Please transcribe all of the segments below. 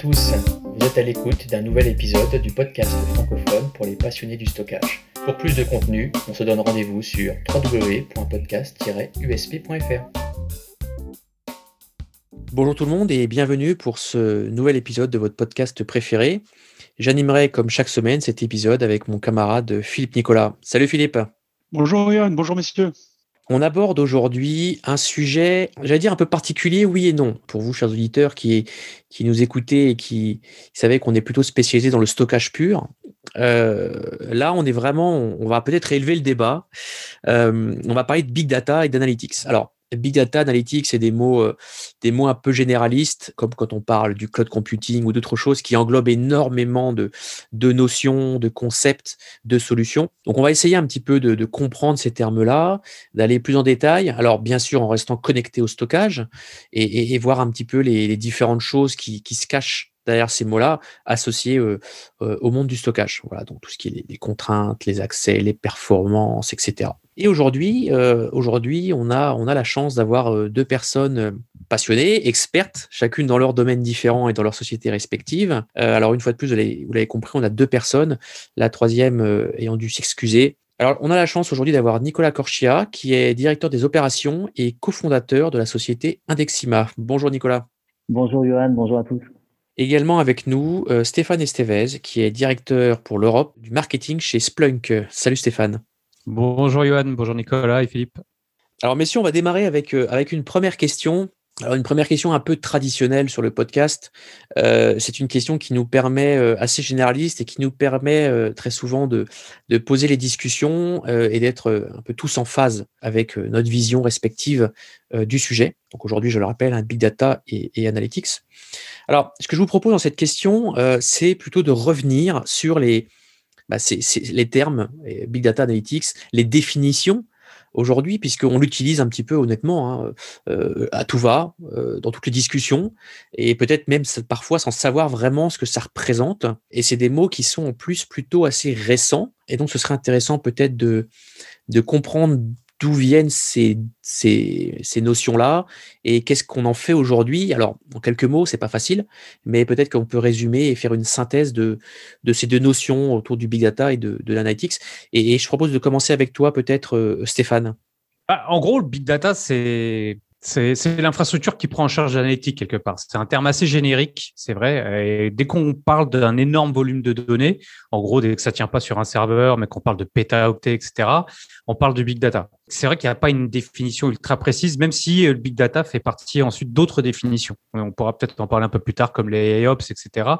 tous, vous êtes à l'écoute d'un nouvel épisode du podcast francophone pour les passionnés du stockage. Pour plus de contenu, on se donne rendez-vous sur www.podcast-usp.fr. Bonjour tout le monde et bienvenue pour ce nouvel épisode de votre podcast préféré. J'animerai comme chaque semaine cet épisode avec mon camarade Philippe Nicolas. Salut Philippe. Bonjour Yann, bonjour messieurs. On aborde aujourd'hui un sujet, j'allais dire un peu particulier, oui et non, pour vous, chers auditeurs, qui, qui nous écoutez et qui savaient qu'on est plutôt spécialisé dans le stockage pur. Euh, là, on est vraiment, on va peut-être élever le débat. Euh, on va parler de big data et d'analytics. Alors, Big data, analytics, c'est des mots, euh, des mots un peu généralistes, comme quand on parle du cloud computing ou d'autres choses qui englobent énormément de, de notions, de concepts, de solutions. Donc, on va essayer un petit peu de, comprendre ces termes-là, d'aller plus en détail. Alors, bien sûr, en restant connecté au stockage et, voir un petit peu les, différentes choses qui, qui se cachent derrière ces mots-là associés euh, euh, au monde du stockage. Voilà, donc tout ce qui est les, contraintes, les accès, les performances, etc. Et aujourd'hui, euh, aujourd'hui, on a, on a la chance d'avoir deux personnes passionnées, expertes, chacune dans leur domaine différent et dans leur société respective. alors une fois de plus, vous l'avez compris, on a deux personnes, la troisième ayant dû s'excuser. Alors, on a la chance aujourd'hui d'avoir Nicolas Corchia, qui est directeur des opérations et cofondateur de la société Indexima. Bonjour Nicolas. Bonjour Johan, bonjour à tous. Également avec nous, euh, Stéphane Estevez, qui est directeur pour l'Europe du marketing chez Splunk. Salut Stéphane. Bonjour Johan, bonjour Nicolas et Philippe. Alors messieurs, on va démarrer avec, euh, avec une première question. Alors une première question un peu traditionnelle sur le podcast. Euh, c'est une question qui nous permet, assez généraliste et qui nous permet très souvent de, de, poser les discussions et d'être un peu tous en phase avec notre vision respective du sujet. Donc aujourd'hui, je le rappelle, un hein, Big Data et, et Analytics. Alors, ce que je vous propose dans cette question, euh, c'est plutôt de revenir sur les, bah, les termes, Big Data Analytics, les définitions aujourd'hui, puisqu'on l'utilise un petit peu honnêtement hein, euh, à tout va, euh, dans toutes les discussions, et peut-être même parfois sans savoir vraiment ce que ça représente. Et c'est des mots qui sont en plus plutôt assez récents, et donc ce serait intéressant peut-être de, de comprendre d'où viennent ces, notions-là et qu'est-ce qu'on en fait aujourd'hui? Alors, en quelques mots, c'est pas facile, mais peut-être qu'on peut résumer et faire une synthèse de, ces deux notions autour du big data et de, de l'analytics. Et, je propose de commencer avec toi, peut-être, euh, Stéphane. Bah, en gros, le big data, c'est c'est l'infrastructure qui prend en charge l'analytique quelque part. C'est un terme assez générique, c'est vrai. Et dès qu'on parle d'un énorme volume de données, en gros, dès que ça tient pas sur un serveur, mais qu'on parle de pétaoctets, etc., on parle du big data. C'est vrai qu'il n'y a pas une définition ultra précise, même si euh, le big data fait partie ensuite d'autres définitions. On pourra peut-être en parler un peu plus tard, comme les AIOps, etc.,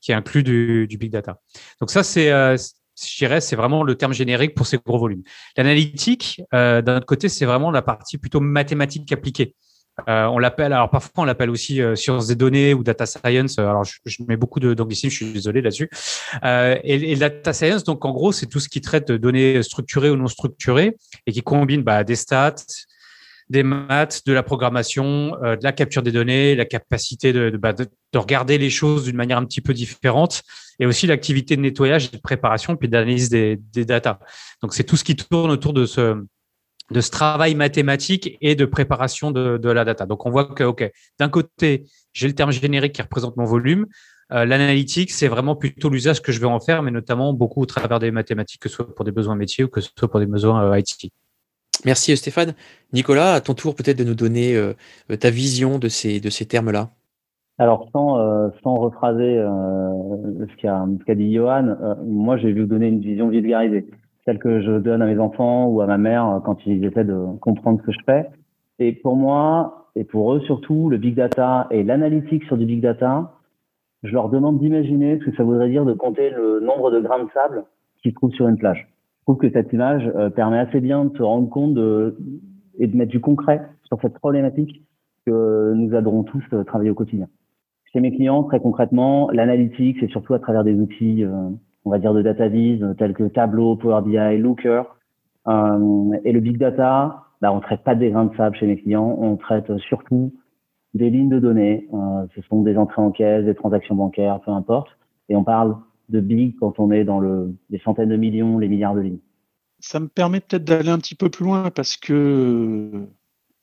qui incluent du, du big data. Donc ça, c'est euh, je dirais, c'est vraiment le terme générique pour ces gros volumes. L'analytique, euh, d'un autre côté, c'est vraiment la partie plutôt mathématique appliquée. Euh, on l'appelle, alors parfois on l'appelle aussi euh, sciences des données ou data science. Alors je, je mets beaucoup d'anglicisme, je suis désolé là-dessus. Euh, et, et, data science, donc en gros, c'est tout ce qui traite de données structurées ou non structurées et qui combine bah, des stats, des maths, de la programmation, euh, de la capture des données, la capacité de, bah, de, de regarder les choses d'une manière un petit peu différente et aussi l'activité de nettoyage et de préparation puis d'analyse des, des. Donc c'est tout ce qui tourne autour de ce de ce travail mathématique et de préparation de, de la data. Donc on voit que ok, d'un côté j'ai le terme générique qui représente mon volume. Euh, L'analytique, c'est vraiment plutôt l'usage que je vais en faire, mais notamment beaucoup au travers des mathématiques, que ce soit pour des besoins métiers ou que ce soit pour des besoins euh, IT. Merci Stéphane. Nicolas, à ton tour peut-être de nous donner euh, ta vision de ces, de ces termes-là. Alors, sans, euh, sans rephraser euh, ce qu'a qu dit Johan, euh, moi, j'ai vous donner une vision vulgarisée, celle que je donne à mes enfants ou à ma mère euh, quand ils essaient de comprendre ce que je fais. Et pour moi, et pour eux surtout, le big data et l'analytique sur du big data, je leur demande d'imaginer ce que ça voudrait dire de compter le nombre de grains de sable qui se trouvent sur une plage. Je trouve que cette image permet assez bien de se rendre compte de, et de mettre du concret sur cette problématique que nous adorons tous travailler au quotidien chez mes clients, très concrètement, l'analytique, c'est surtout à travers des outils, euh, on va dire, de data vis, euh, tels que Tableau, Power BI, Looker. Euh, et le big data, bah, on traite pas des grains de sable chez mes clients, on traite surtout des lignes de données. ce sont des entrées en caisse, des transactions bancaires, peu importe. Et on parle de big quand on est dans le, les centaines de millions, les milliards de lignes. Ça me permet peut-être d'aller un petit peu plus loin parce que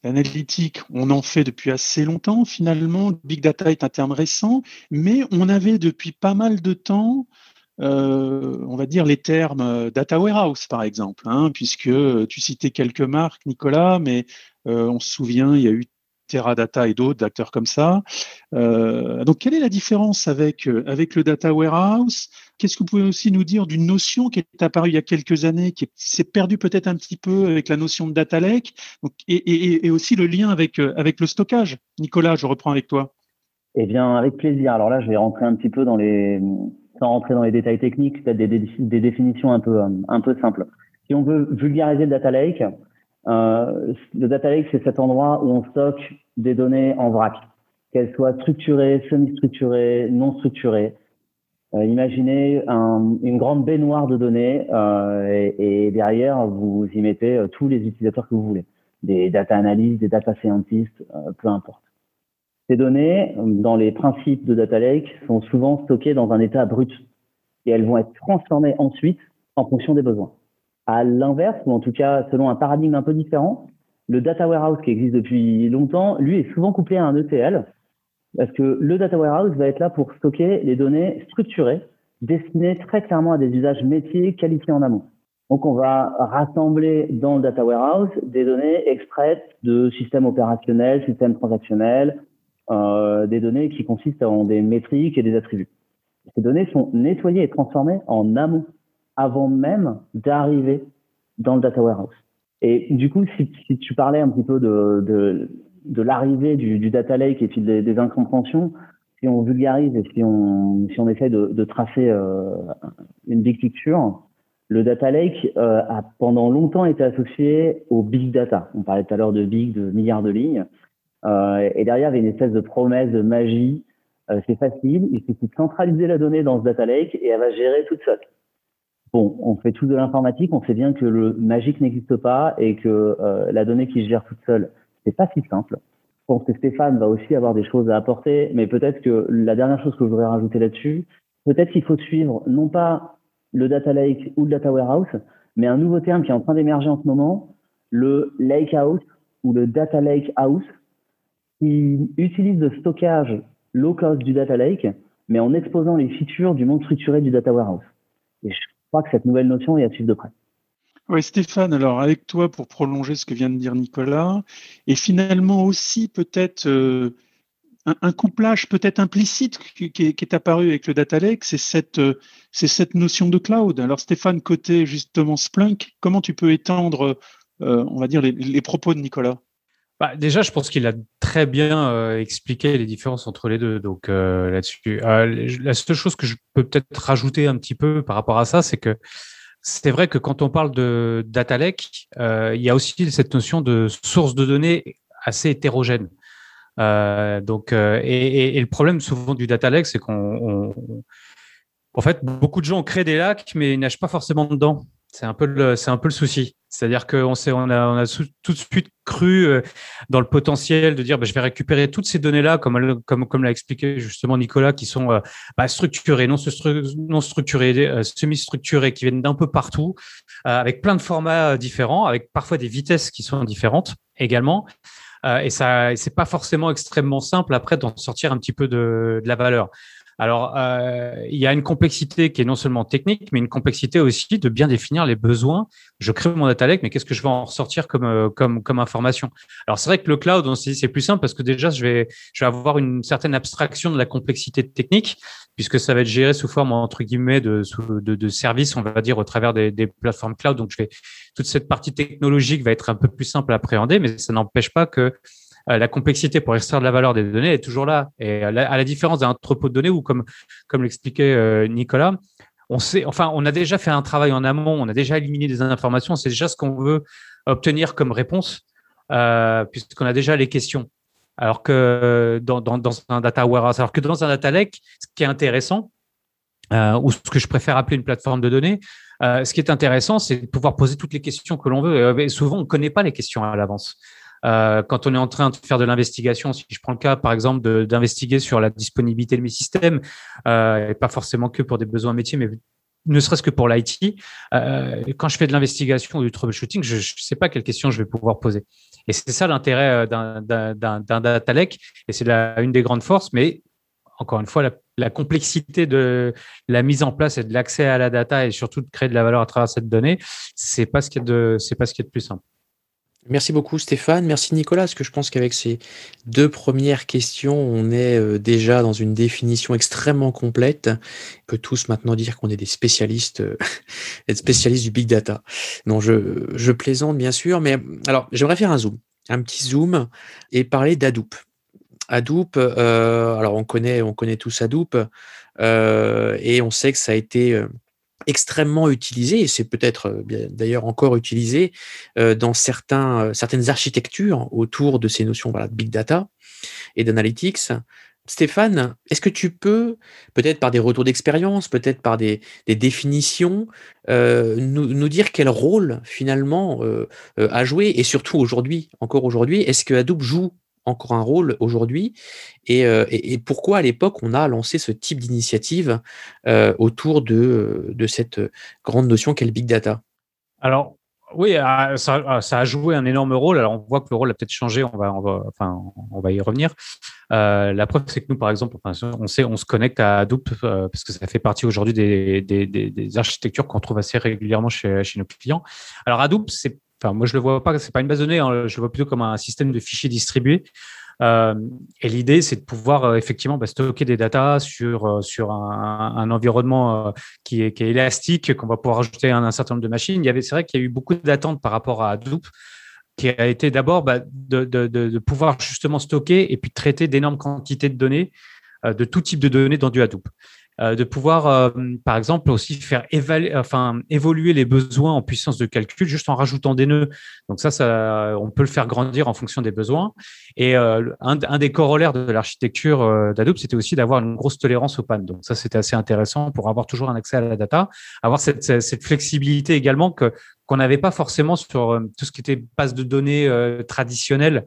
L'analytique, on en fait depuis assez longtemps finalement. Big data est un terme récent, mais on avait depuis pas mal de temps, euh, on va dire les termes data warehouse par exemple, hein, puisque tu citais quelques marques, Nicolas, mais euh, on se souvient, il y a eu Teradata et d'autres d'acteurs comme ça. Euh, donc, quelle est la différence avec, euh, avec le data warehouse? Qu'est-ce que vous pouvez aussi nous dire d'une notion qui est apparue il y a quelques années, qui s'est perdue peut-être un petit peu avec la notion de data lake, et, aussi le lien avec, euh, avec le stockage? Nicolas, je reprends avec toi. Eh bien, avec plaisir. Alors là, je vais rentrer un petit peu dans les, sans rentrer dans les détails techniques, peut-être des, des, définitions un peu, un peu simples. Si on veut vulgariser le data lake, euh, le data lake, c'est cet endroit où on stocke des données en vrac, qu'elles soient structurées, semi-structurées, non structurées. Euh, imaginez un, une grande baignoire de données euh, et, derrière, vous y mettez tous les utilisateurs que vous voulez, des data analysts, des data scientists, peu importe. Ces données, dans les principes de data lake, sont souvent stockées dans un état brut et elles vont être transformées ensuite en fonction des besoins. À l'inverse, ou en tout cas selon un paradigme un peu différent, le data warehouse qui existe depuis longtemps, lui est souvent couplé à un ETL, parce que le data warehouse va être là pour stocker les données structurées, destinées très clairement à des usages métiers qualifiés en amont. Donc on va rassembler dans le data warehouse des données extraites de systèmes opérationnels, systèmes transactionnels, euh, des données qui consistent en des métriques et des attributs. Ces données sont nettoyées et transformées en amont avant même d'arriver dans le data warehouse. Et du coup, si, tu parlais un petit peu de, l'arrivée du, data lake et des, incompréhensions, si on vulgarise et si on, si on essaie de, tracer euh, une big picture, le data lake euh, a pendant longtemps été associé au big data. On parlait tout à l'heure de big, de milliards de lignes. Euh, et derrière, il y avait une espèce de promesse de magie. C'est facile, il suffit de centraliser la donnée dans ce data lake et elle va gérer toute seule. Bon, on fait tout de l'informatique, on sait bien que le magique n'existe pas et que euh, la donnée qui se gère toute seule, c'est pas si simple. Je pense que Stéphane va aussi avoir des choses à apporter, mais peut-être que la dernière chose que je voudrais rajouter là-dessus, peut-être qu'il faut suivre non pas le data lake ou le data warehouse, mais un nouveau terme qui est en train d'émerger en ce moment, le lake house ou le data lake house, qui utilise le stockage low cost du data lake, mais en exposant les features du monde structuré du data warehouse. Crois que cette nouvelle notion est à suivre de près. Oui, Stéphane, alors avec toi pour prolonger ce que vient de dire Nicolas, et finalement aussi peut-être euh, un, couplage peut-être implicite qui, est, apparu avec le data lake, c'est cette, euh, cette notion de cloud. Alors Stéphane, côté justement Splunk, comment tu peux étendre, euh, on va dire, les propos de Nicolas? Bah, déjà, je pense qu'il a très bien euh, expliqué les différences entre les deux. Donc euh, là-dessus, euh, la seule chose que je peux peut-être rajouter un petit peu par rapport à ça, c'est que c'est vrai que quand on parle de data lake, il y a aussi cette notion de source de données assez hétérogène. donc, et, le problème souvent du data lake, c'est qu'on, en fait, beaucoup de gens créé des lacs, mais ils nagent pas forcément dedans. C'est un peu le, c'est un peu le souci. C'est-à-dire qu'on on a, on a tout de suite cru euh, dans le potentiel de dire, bah, je vais récupérer toutes ces données-là, comme, comme, comme l'a expliqué justement Nicolas, qui sont euh, bah, structurées, non, non structurées, euh, semi-structurées, qui viennent d'un peu partout, avec plein de formats différents, avec parfois des vitesses qui sont différentes également. et ça, c'est pas forcément extrêmement simple après d'en sortir un petit peu de, de la valeur. Alors, euh, il y a une complexité qui est non seulement technique, mais une complexité aussi de bien définir les besoins. Je crée mon data lake, mais qu'est-ce que je vais en ressortir comme euh, comme information? Alors, c'est vrai que le cloud, c'est plus simple parce que déjà, je vais je vais avoir une certaine abstraction de la complexité technique puisque ça va être géré sous forme entre guillemets de de, services, on va dire au travers des, plateformes cloud. Donc, je toute cette partie technologique va être un peu plus simple à appréhender, mais ça n'empêche pas que la complexité pour extraire de la valeur des données est toujours là. Et à la, différence d'un entrepôt de données où, comme, comme l'expliquait euh, Nicolas, on sait, enfin, on a déjà fait un travail en amont, on a déjà éliminé des informations, c'est déjà ce qu'on veut obtenir comme réponse, euh, puisqu'on a déjà les questions. Alors que dans, dans, un data warehouse, alors que dans un data lake, ce qui est intéressant, euh, ou ce que je préfère appeler une plateforme de données, euh, ce qui est intéressant, c'est de pouvoir poser toutes les questions que l'on veut. Et souvent, on ne connaît pas les questions à l'avance. Euh, quand on est en train de faire de l'investigation, si je prends le cas par exemple d'investiguer sur la disponibilité de mes systèmes, euh, et pas forcément que pour des besoins métiers, mais ne serait-ce que pour l'IT, euh, quand je fais de l'investigation ou du troubleshooting, je ne sais pas quelles questions je vais pouvoir poser. Et c'est ça l'intérêt d'un data lake, et c'est une des grandes forces, mais encore une fois, la, complexité de la mise en place et de l'accès à la data et surtout de créer de la valeur à travers cette donnée, c'est pas ce qui est de, c'est pas ce qui est de plus simple. Merci beaucoup Stéphane, merci Nicolas, parce que je pense qu'avec ces deux premières questions, on est euh, déjà dans une définition extrêmement complète. On peut tous maintenant dire qu'on est des spécialistes, euh, des spécialistes du big data. Non, je, plaisante bien sûr, mais alors j'aimerais faire un zoom, un petit zoom et parler d'Hadoop. Hadoop, euh, alors on connaît, on connaît tous Hadoop, et on sait que ça a été extrêmement utilisé, et c'est peut-être euh, d'ailleurs encore utilisé euh, dans certains, euh, certaines architectures autour de ces notions voilà, de big data et d'analytics. Stéphane, est-ce que tu peux, peut-être par des retours d'expérience, peut-être par des, définitions, nous, dire quel rôle finalement a joué, et surtout aujourd'hui, encore aujourd'hui, est-ce que Hadoop joue encore un rôle aujourd'hui euh, et, pourquoi à l'époque on a lancé ce type d'initiative euh, autour de, de, cette grande notion qu'est le big data? Alors oui, ah, ah, ça, a joué un énorme rôle. Alors on voit que le rôle a peut-être changé. On va, on va, enfin, on va y revenir. Euh, la preuve, c'est que nous, par exemple, on sait, on se connecte à Hadoop parce que ça fait partie aujourd'hui des, architectures qu'on trouve assez régulièrement chez, chez nos clients. Alors Hadoop, c'est Enfin, moi, je le vois pas, c'est pas une base de données, hein, je le vois plutôt comme un système de fichiers distribués. Euh, et l'idée, c'est de pouvoir euh, effectivement bah, stocker des datas sur, euh, sur un, environnement qui, est, qui, est, élastique, qu'on va pouvoir ajouter à un, certain nombre de machines. C'est vrai qu'il y a eu beaucoup d'attentes par rapport à Hadoop, qui a été d'abord bah, de, de, de, pouvoir justement stocker et puis traiter d'énormes quantités de données, de tout type de données dans du Hadoop. Euh, de pouvoir, euh, par exemple, aussi faire enfin, évoluer les besoins en puissance de calcul juste en rajoutant des nœuds. Donc ça, ça on peut le faire grandir en fonction des besoins. Et euh, un, des corollaires de l'architecture d'Adobe, c'était aussi d'avoir une grosse tolérance aux pannes. Donc ça, c'était assez intéressant pour avoir toujours un accès à la data, avoir cette, cette flexibilité également que qu'on n'avait pas forcément sur tout ce qui était base de données traditionnelle.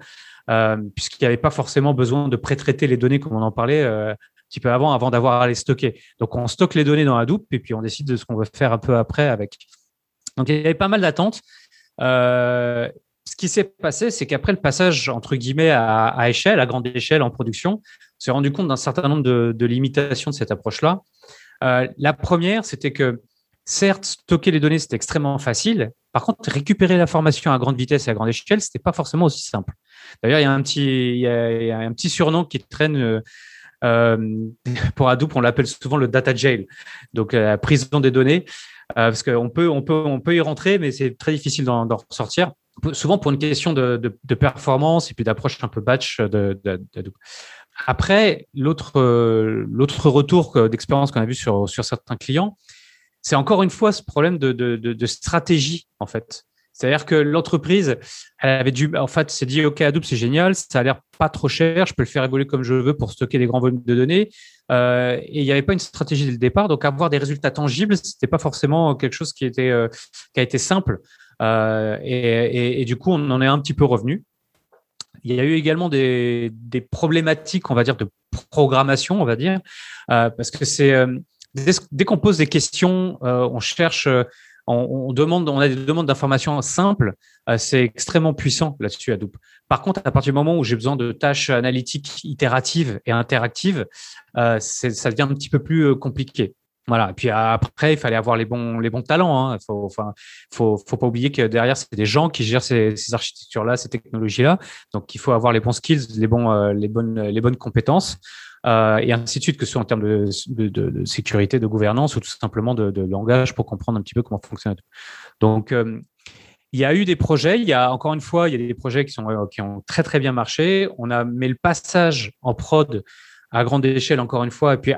Euh, puisqu'il n'y avait pas forcément besoin de pré-traiter les données comme on en parlait euh, petit peu avant, avant d'avoir à les stocker. Donc, on stocke les données dans Hadoop et puis on décide de ce qu'on veut faire un peu après avec. Donc, il y avait pas mal d'attentes. Euh, ce qui s'est passé, c'est qu'après le passage, entre guillemets, à, échelle, à grande échelle en production, on s'est rendu compte d'un certain nombre de, limitations de cette approche-là. Euh, la première, c'était que, certes, stocker les données, c'était extrêmement facile. Par contre, récupérer l'information à grande vitesse et à grande échelle, c'était pas forcément aussi simple. D'ailleurs, il y a un petit, surnom qui traîne euh, pour Hadoop, on l'appelle souvent le data jail, donc euh, la prison des données, euh, parce qu'on peut, on peut, on peut y rentrer, mais c'est très difficile d'en ressortir. Souvent pour une question de, performance et puis d'approche un peu batch de. Après, l'autre retour d'expérience qu'on a vu sur, certains clients, c'est encore une fois ce problème de, stratégie, en fait. C'est-à-dire que l'entreprise, elle avait dû, en fait, s'est dit, OK, Hadoop, c'est génial, ça a l'air pas trop cher, je peux le faire évoluer comme je veux pour stocker des grands volumes de données. Euh, et il n'y avait pas une stratégie dès le départ, donc avoir des résultats tangibles, c'était pas forcément quelque chose qui était, euh, qui a été simple. Euh, et, du coup, on en est un petit peu revenu. Il y a eu également des, problématiques, on va dire, de programmation, on va dire, parce que c'est dès, qu'on pose des questions, on cherche on, demande, on a des demandes d'informations simples, euh, c'est extrêmement puissant là-dessus Hadoop. Par contre, à partir du moment où j'ai besoin de tâches analytiques itératives et interactives, euh, ça devient un petit peu plus euh, compliqué. Voilà. Et puis après, il fallait avoir les bons, les bons talents. Hein. Faut, enfin, faut, faut pas oublier que derrière, c'est des gens qui gèrent ces, ces architectures-là, ces technologies-là. Donc, il faut avoir les bons skills, les bons, les bonnes, les bonnes compétences. Euh, et ainsi de suite, que ce soit en termes de, sécurité, de gouvernance ou tout simplement de, langage pour comprendre un petit peu comment fonctionne. Donc, euh, il y a eu des projets. Il y a encore une fois, il y a des projets qui sont euh, qui ont très très bien marché. On a mais le passage en prod à grande échelle encore une fois et puis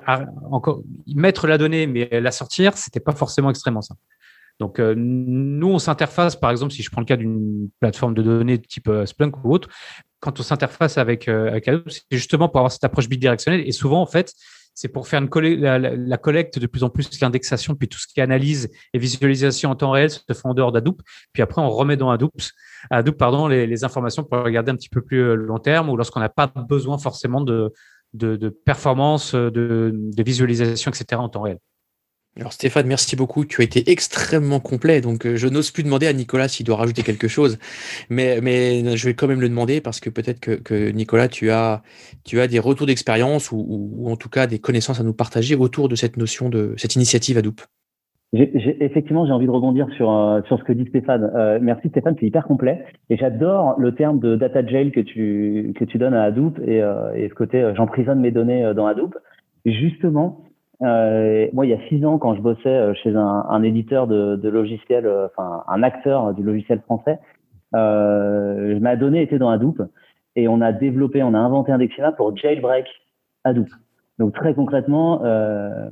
encore mettre la donnée mais la sortir, c'était pas forcément extrêmement simple. Donc, nous, on s'interface, par exemple, si je prends le cas d'une plateforme de données type Splunk ou autre, quand on s'interface avec, euh, c'est justement pour avoir cette approche bidirectionnelle. Et souvent, en fait, c'est pour faire la, collecte de plus en plus, l'indexation, puis tout ce qui est analyse et visualisation en temps réel se fait en dehors d'Hadoop. Puis après, on remet dans Hadoop, pardon, les, informations pour regarder un petit peu plus euh, long terme ou lorsqu'on n'a pas besoin forcément de, performance, de, de, visualisation, etc. en temps réel. Alors Stéphane, merci beaucoup. Tu as été extrêmement complet, donc euh, je n'ose plus demander à Nicolas s'il doit rajouter quelque chose, mais, mais je vais quand même le demander parce que peut-être que, Nicolas, tu as, tu as des retours d'expérience ou, en tout cas des connaissances à nous partager autour de cette notion de cette initiative Hadoop. effectivement, j'ai envie de rebondir sur, euh, sur ce que dit Stéphane. Euh, merci Stéphane, c'est hyper complet. Et j'adore le terme de data jail que tu, que tu donnes à Hadoop et, et ce côté j'emprisonne mes données dans Hadoop. Justement, euh, moi, il y a six ans, quand je bossais euh, chez un, un éditeur de, de logiciels, euh, enfin un acteur du logiciel français, euh, ma donnée était dans Hadoop et on a développé, on a inventé un Dexima pour jailbreak Hadoop. Donc très concrètement, euh,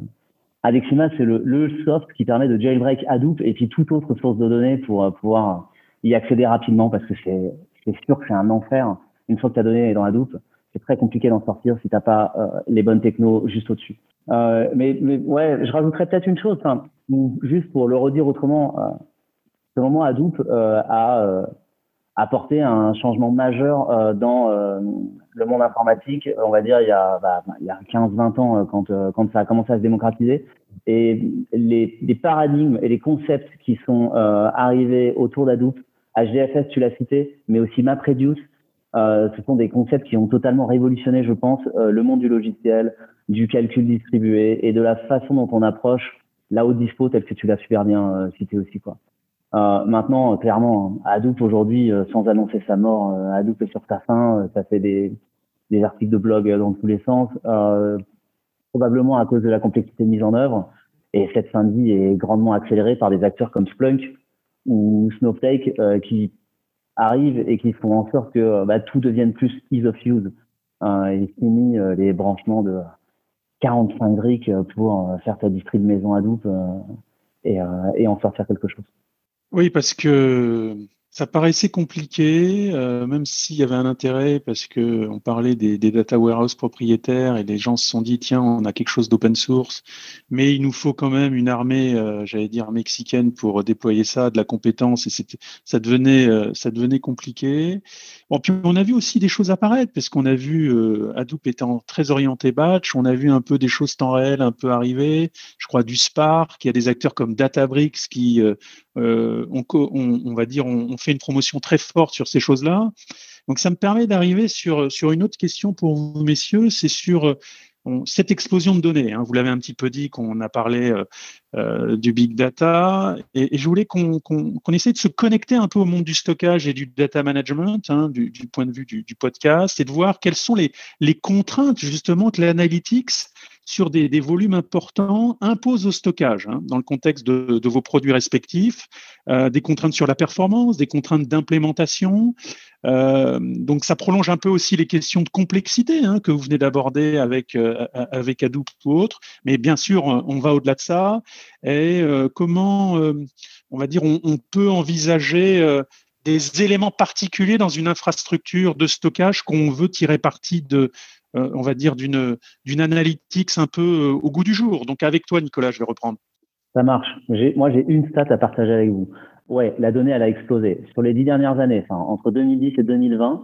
Adexima, c'est le, le, soft qui permet de jailbreak Hadoop et puis toute autre source de données pour pouvoir y accéder rapidement parce que c'est sûr que c'est un enfer. Une fois que ta donnée est dans Hadoop, c'est très compliqué d'en sortir si t'as pas les bonnes technos juste au-dessus. Euh, mais, mais, ouais, je rajouterais peut-être une chose, enfin, juste pour le redire autrement, euh, ce moment Hadoop euh, a euh, apporté un changement majeur dans le monde informatique, on va dire il y a, bah, il y a 15-20 ans quand, quand ça a commencé à se démocratiser. Et les, les paradigmes et les concepts qui sont arrivés autour d'Hadoop, HDFS tu l'as cité, mais aussi MapReduce, ce sont des concepts qui ont totalement révolutionné, je pense, le monde du logiciel, du calcul distribué et de la façon dont on approche la haute dispo tel que tu l'as super bien euh, cité aussi quoi. Euh, maintenant, clairement, Hadoop aujourd'hui, euh, sans annoncer sa mort, euh, Hadoop est sur sa fin. ça fait des, des articles de blog dans tous les sens, probablement à cause de la complexité mise en œuvre. Et cette fin de vie est grandement accélérée par des acteurs comme Splunk ou Snowflake qui arrivent et qui font en sorte que bah, tout devienne plus ease of use. et fini les branchements de 45 briques pour euh, faire ta distri de maison à doupe euh, et, euh, et en sortir quelque chose. Oui, parce que ça paraissait compliqué, euh, même s'il y avait un intérêt, parce que on parlait des, des, data warehouse propriétaires et les gens se sont dit tiens, on a quelque chose d'open source, mais il nous faut quand même une armée, euh, j'allais dire mexicaine, pour déployer ça, de la compétence, et ça devenait, euh, ça devenait compliqué. Bon, puis on a vu aussi des choses apparaître, parce qu'on a vu Hadoop étant très orienté batch, on a vu un peu des choses temps réel un peu arriver. Je crois du Spark, il y a des acteurs comme Databricks qui euh, on, on, va dire, on, fait une promotion très forte sur ces choses-là. Donc, ça me permet d'arriver sur, sur une autre question pour vous, messieurs, c'est sur cette explosion de données. Hein. Vous l'avez un petit peu dit, qu'on a parlé euh, euh du big data, et, je voulais qu'on qu essaie de se connecter un peu au monde du stockage et du data management, hein, du, point de vue du, podcast, et de voir quelles sont les, les contraintes justement que l'analytics sur des, volumes importants impose au stockage hein, dans le contexte de, vos produits respectifs, euh, des contraintes sur la performance, des contraintes d'implémentation. Euh, donc ça prolonge un peu aussi les questions de complexité hein, que vous venez d'aborder avec euh, avec Hadoop ou autre. Mais bien sûr, on va au-delà de ça. Et comment, on va dire, on, peut envisager des éléments particuliers dans une infrastructure de stockage qu'on veut tirer parti de, on va dire, d'une analytics un peu euh, au goût du jour. Donc avec toi, Nicolas, je vais reprendre. Ça marche. Moi, j'ai une stat à partager avec vous. Ouais, la donnée, elle a explosé. Sur les dix dernières années, entre 2010 et 2020,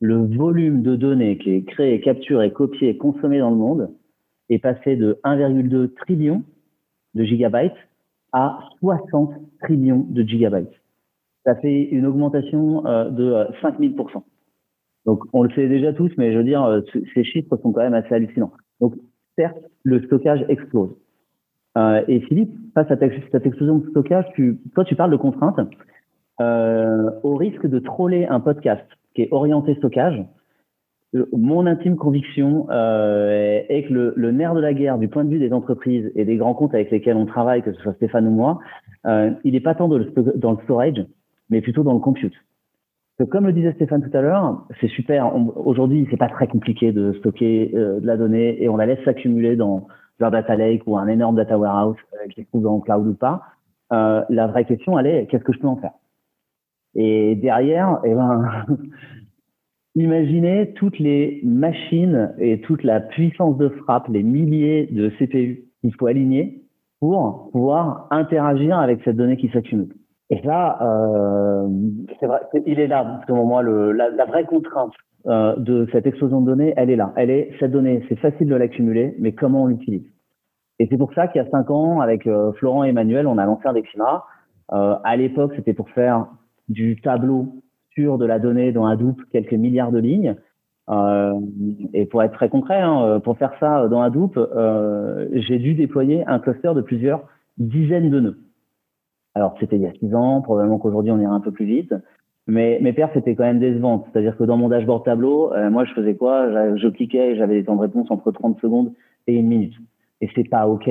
le volume de données qui est créé, capturé, copié, consommé dans le monde est passé de 1,2 trillion de gigabytes à 60 trillions de gigabytes. Ça fait une augmentation euh, de 5000%. Donc, on le sait déjà tous, mais je veux dire, euh, ces chiffres sont quand même assez hallucinants. Donc, certes, le stockage explose. Euh, et Philippe, face à cette explosion de stockage, tu, toi, tu parles de contraintes. Euh, au risque de troller un podcast qui est orienté stockage, mon intime conviction est que le, nerf de la guerre du point de vue des entreprises et des grands comptes avec lesquels on travaille, que ce soit Stéphane ou moi, il n'est pas tant dans le, dans le storage, mais plutôt dans le compute comme le disait Stéphane tout à l'heure, c'est super. Aujourd'hui, c'est pas très compliqué de stocker euh, de la donnée et on la laisse s'accumuler dans un data lake ou un énorme data warehouse euh, qui se trouve dans le cloud ou pas. Euh, la vraie question, elle est qu'est-ce que je peux en faire? Et derrière, eh ben, imaginez toutes les machines et toute la puissance de frappe, les milliers de CPU qu'il faut aligner pour pouvoir interagir avec cette donnée qui s'accumule. Et là, euh, c'est vrai, il est là, pour moi, le, la, la, vraie contrainte euh, de cette explosion de données, elle est là. Elle est, cette donnée, c'est facile de l'accumuler, mais comment on l'utilise? Et c'est pour ça qu'il y a cinq ans, avec euh, Florent et Emmanuel, on a lancé un Dexima. Euh, à l'époque, c'était pour faire du tableau sur de la donnée dans Hadoop, quelques milliards de lignes. Euh, et pour être très concret, hein, pour faire ça dans Hadoop, euh, j'ai dû déployer un cluster de plusieurs dizaines de nœuds. Alors, c'était il y a six ans, probablement qu'aujourd'hui, on ira un peu plus vite. Mais mes perfs étaient quand même décevantes. C'est-à-dire que dans mon dashboard tableau, euh, moi, je faisais quoi? Je cliquais et j'avais des temps de réponse entre 30 secondes et une minute. Et c'est pas OK.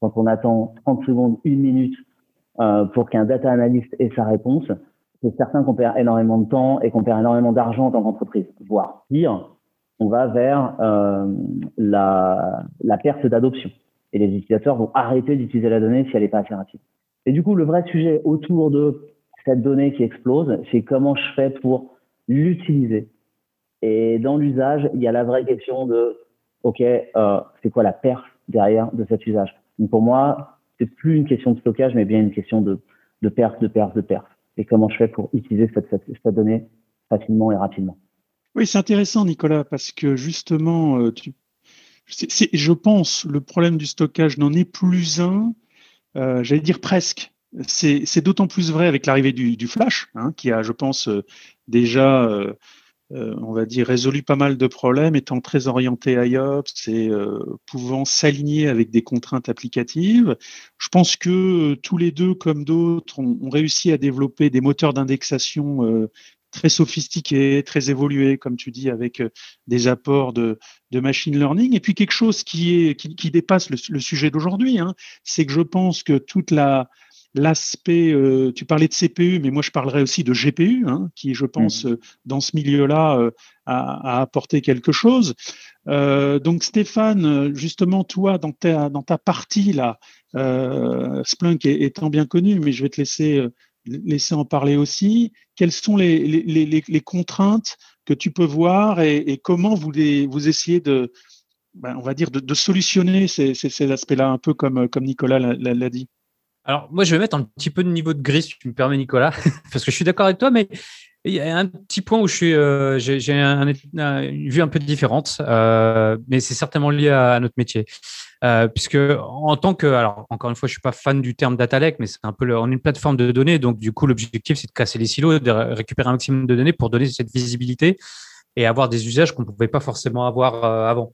Quand on attend 30 secondes, une minute euh, pour qu'un data analyst ait sa réponse, c'est certain qu'on perd énormément de temps et qu'on perd énormément d'argent en tant qu'entreprise. Voire pire, on va vers euh, la perte d'adoption. Et les utilisateurs vont arrêter d'utiliser la donnée si elle n'est pas assez rapide. Et du coup, le vrai sujet autour de cette donnée qui explose, c'est comment je fais pour l'utiliser. Et dans l'usage, il y a la vraie question de, OK, euh, c'est quoi la perf derrière de cet usage? Donc pour moi, c'est plus une question de stockage, mais bien une question de, de de perf, de perf. Et comment je fais pour utiliser cette donnée facilement et rapidement? Oui, c'est intéressant, Nicolas, parce que justement, euh, tu, je pense, le problème du stockage n'en est plus un, euh, j'allais dire presque. C'est d'autant plus vrai avec l'arrivée du, Flash, hein, qui a, je pense, euh, déjà, euh, on va dire, résolu pas mal de problèmes, étant très orienté IOPS et pouvant s'aligner avec des contraintes applicatives. Je pense que tous les deux, comme d'autres, ont, réussi à développer des moteurs d'indexation très sophistiqué, très évolué, comme tu dis, avec euh, des apports de, de machine learning. Et puis quelque chose qui, est, qui, qui dépasse le, le sujet d'aujourd'hui, hein, c'est que je pense que toute la l'aspect, euh, tu parlais de CPU, mais moi je parlerais aussi de GPU, hein, qui je pense mmh. dans ce milieu-là euh, a, a, apporté quelque chose. Euh, donc Stéphane, justement toi dans ta dans ta partie là, euh, Splunk étant bien connu, mais je vais te laisser laisser en parler aussi. Quelles sont les, contraintes que tu peux voir et, comment vous, essayez de, ben, on va dire, de, solutionner ces, aspects-là, un peu comme, Nicolas l'a dit? Alors, moi, je vais mettre un petit peu de niveau de gris, si tu me permets, Nicolas, parce que je suis d'accord avec toi, mais il y a un petit point où je euh, j'ai un, une vue un peu différente, euh, mais c'est certainement lié à, notre métier. Euh, puisque en tant que, alors encore une fois, je suis pas fan du terme data lake, mais c'est un peu le, on est une plateforme de données, donc du coup l'objectif c'est de casser les silos, de récupérer un maximum de données pour donner cette visibilité et avoir des usages qu'on pouvait pas forcément avoir euh, avant.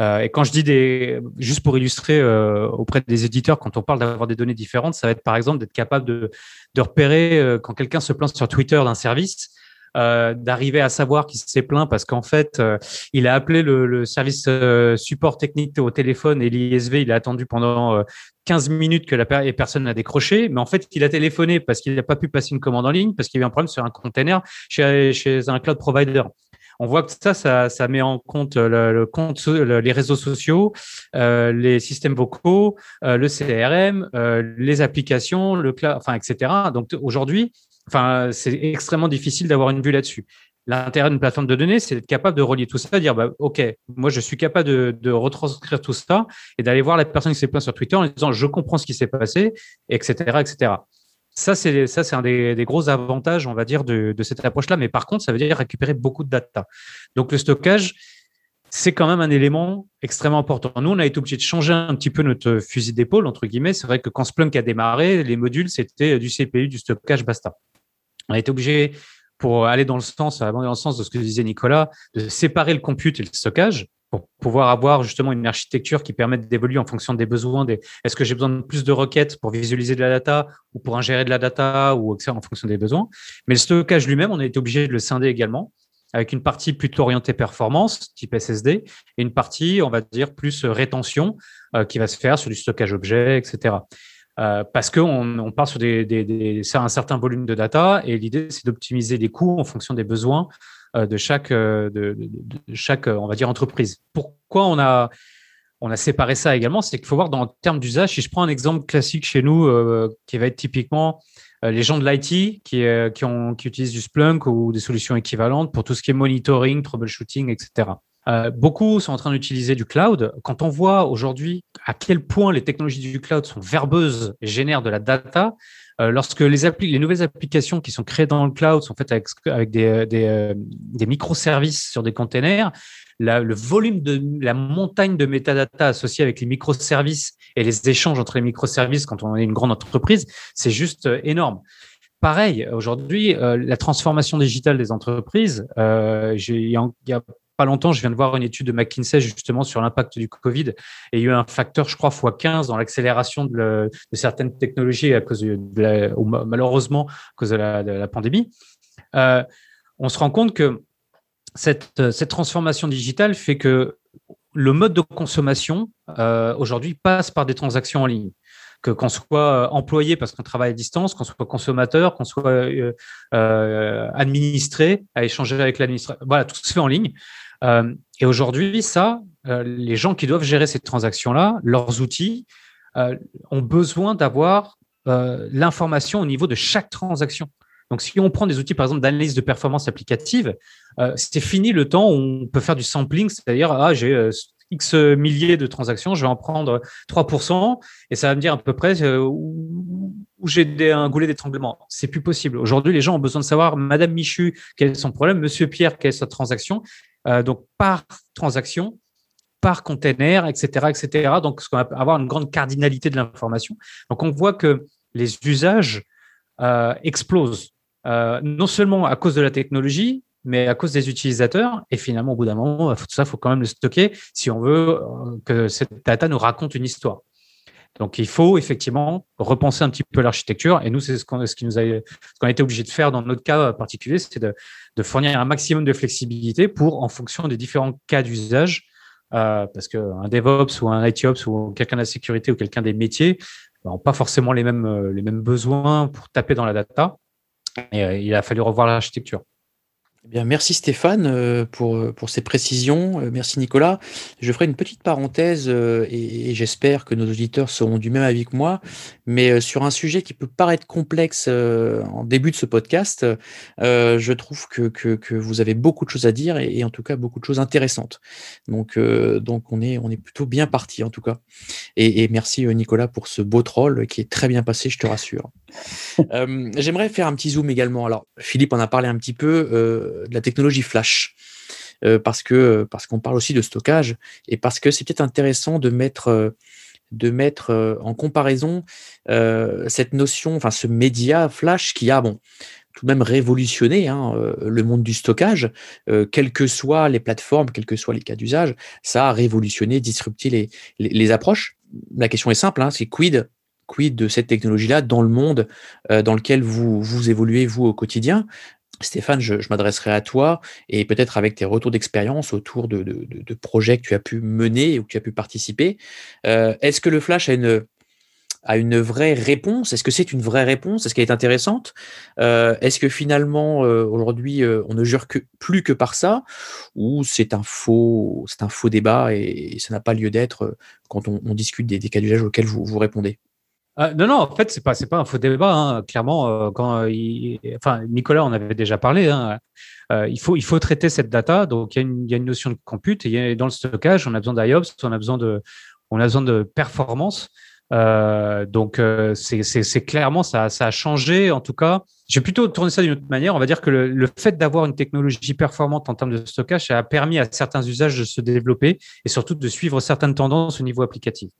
Euh, et quand je dis des, juste pour illustrer auprès des éditeurs, quand on parle d'avoir des données différentes, ça va être par exemple d'être capable de, repérer quand quelqu'un se plaint sur Twitter d'un service, euh, d'arriver à savoir qu'il s'est plaint parce qu'en fait, euh, il a appelé le, service euh, support technique au téléphone et l'ISV, il a attendu pendant 15 minutes que la personne a décroché, mais en fait, il a téléphoné parce qu'il n'a pas pu passer une commande en ligne, parce qu'il y a un problème sur un container chez, chez un cloud provider on voit que ça, ça, met en compte le, compte, le, les réseaux sociaux, les systèmes vocaux, le CRM, les applications, le cloud, enfin, etc. Donc aujourd'hui, enfin, c'est extrêmement difficile d'avoir une vue là-dessus. L'intérêt d'une plateforme de données, c'est d'être capable de relier tout ça, de dire, bah, OK, moi, je suis capable de, retranscrire tout ça et d'aller voir la personne qui s'est plainte sur Twitter en disant, je comprends ce qui s'est passé, etc., etc. Ça, c'est un des, des, gros avantages, on va dire, de, de cette approche-là. Mais par contre, ça veut dire récupérer beaucoup de data. Donc, le stockage, c'est quand même un élément extrêmement important. Nous, on a été obligé de changer un petit peu notre fusil d'épaule, entre guillemets. C'est vrai que quand Splunk a démarré, les modules, c'était du CPU, du stockage, basta. On a été obligé, pour aller dans le sens, dans le sens de ce que disait Nicolas, de séparer le compute et le stockage pour pouvoir avoir justement une architecture qui permette d'évoluer en fonction des besoins. Est-ce que j'ai besoin de plus de requêtes pour visualiser de la data ou pour ingérer de la data ou en fonction des besoins Mais le stockage lui-même, on a été obligé de le scinder également avec une partie plutôt orientée performance, type SSD, et une partie, on va dire, plus rétention, euh, qui va se faire sur du stockage objet, etc. Euh, parce qu'on on part sur un certain volume de data, et l'idée, c'est d'optimiser les coûts en fonction des besoins euh, de chaque, euh, de, chaque, on va dire, entreprise. Pourquoi on a, on a séparé ça également C'est qu'il faut voir dans le terme d'usage. Si je prends un exemple classique chez nous, qui va être typiquement les gens de l'IT qui utilisent du Splunk ou des solutions équivalentes pour tout ce qui est monitoring, troubleshooting, etc. Euh, beaucoup sont en train d'utiliser du cloud. Quand on voit aujourd'hui à quel point les technologies du cloud sont verbeuses et génèrent de la data, euh, lorsque les, les nouvelles applications qui sont créées dans le cloud sont faites avec, euh, des microservices sur des containers, le volume de la montagne de métadata associée avec les microservices et les échanges entre les microservices quand on est une grande entreprise, c'est juste énorme. Pareil, aujourd'hui, la transformation digitale des entreprises, il y a pas longtemps, je viens de voir une étude de McKinsey justement sur l'impact du Covid et il y a eu un facteur, je crois, x15 dans l'accélération de, certaines technologies à cause de, malheureusement à cause de la, pandémie. on se rend compte que cette, cette transformation digitale fait que le mode de consommation euh, aujourd'hui passe par des transactions en ligne. Que qu'on soit employé parce qu'on travaille à distance, qu'on soit consommateur, qu'on soit euh, euh, administré, à échanger avec l'administration, voilà, tout se fait en ligne. et aujourd'hui, ça, les gens qui doivent gérer ces transactions-là, leurs outils, ont besoin d'avoir l'information au niveau de chaque transaction. Donc, si on prend des outils, par exemple, d'analyse de performance applicative, euh, c'est fini le temps où on peut faire du sampling, c'est-à-dire, ah, j'ai euh, X milliers de transactions, je vais en prendre 3%, et ça va me dire à peu près euh, où, j'ai un goulet d'étranglement. C'est plus possible. Aujourd'hui, les gens ont besoin de savoir, Madame Michu, quel est son problème, Monsieur Pierre, quelle est sa transaction. donc, par transaction, par container, etc., etc. Donc, ce qu'on va avoir une grande cardinalité de l'information. Donc, on voit que les usages explosent. Euh, non seulement à cause de la technologie, mais à cause des utilisateurs. Et finalement, au bout d'un moment, tout ça, il faut quand même le stocker si on veut euh, que cette data nous raconte une histoire. Donc, il faut effectivement repenser un petit peu l'architecture. Et nous, c'est ce qu'on a, a été obligé de faire dans notre cas particulier, c'est de, fournir un maximum de flexibilité pour, en fonction des différents cas d'usage, euh, parce qu'un DevOps ou un ITOps ou quelqu'un de la sécurité ou quelqu'un des métiers n'ont pas forcément les mêmes, les mêmes besoins pour taper dans la data. Euh, il a fallu revoir l'architecture. Eh bien, merci Stéphane euh, pour, euh, pour ces précisions. Merci Nicolas. Je ferai une petite parenthèse et, j'espère que nos auditeurs seront du même avis que moi, mais sur un sujet qui peut paraître complexe en début de ce podcast, je trouve que, que, vous avez beaucoup de choses à dire et, en tout cas beaucoup de choses intéressantes. Donc, donc on, est, on est plutôt bien parti en tout cas. Et, et merci Nicolas pour ce beau troll qui est très bien passé, je te rassure. Euh, j'aimerais faire un petit zoom également. Alors, Philippe en a parlé un petit peu euh, de la technologie flash. Euh, parce que parce qu'on parle aussi de stockage et parce que c'est peut-être intéressant de mettre de mettre en comparaison cette notion, enfin ce média flash qui a bon tout de même révolutionné hein, le monde du stockage, quelles que soient les plateformes, quels que soient les cas d'usage, ça a révolutionné, disrupté les, les, approches. La question est simple, hein, c'est quid quid de cette technologie-là dans le monde euh, dans lequel vous évoluez, vous, au quotidien Stéphane, je, m'adresserai à toi et peut-être avec tes retours d'expérience autour de, projets que tu as pu mener ou que tu as pu participer. Euh, est-ce que le Flash a une, vraie réponse? Est-ce que c'est une vraie réponse? Est-ce qu'elle est intéressante? Euh, Est-ce que finalement, aujourd'hui, on ne jure plus que par ça? Ou c'est un, faux, débat et, ça n'a pas lieu d'être quand on, discute des, cas d'usage auxquels vous, vous répondez? Euh, non, non, en fait, c'est pas, c'est pas un faux débat. Hein. Clairement, euh, quand il, enfin, Nicolas en avait déjà parlé. Hein. Euh, il faut, il faut traiter cette data. Donc, il y a une, il y a une notion de compute et dans le stockage, on a besoin d'IOPS, on a besoin de, on a besoin de performance. donc, c'est, clairement ça, ça a changé. En tout cas, je vais plutôt tourner ça d'une autre manière. On va dire que le, le fait d'avoir une technologie performante en termes de stockage, ça a permis à certains usages de se développer et surtout de suivre certaines tendances au niveau applicatif.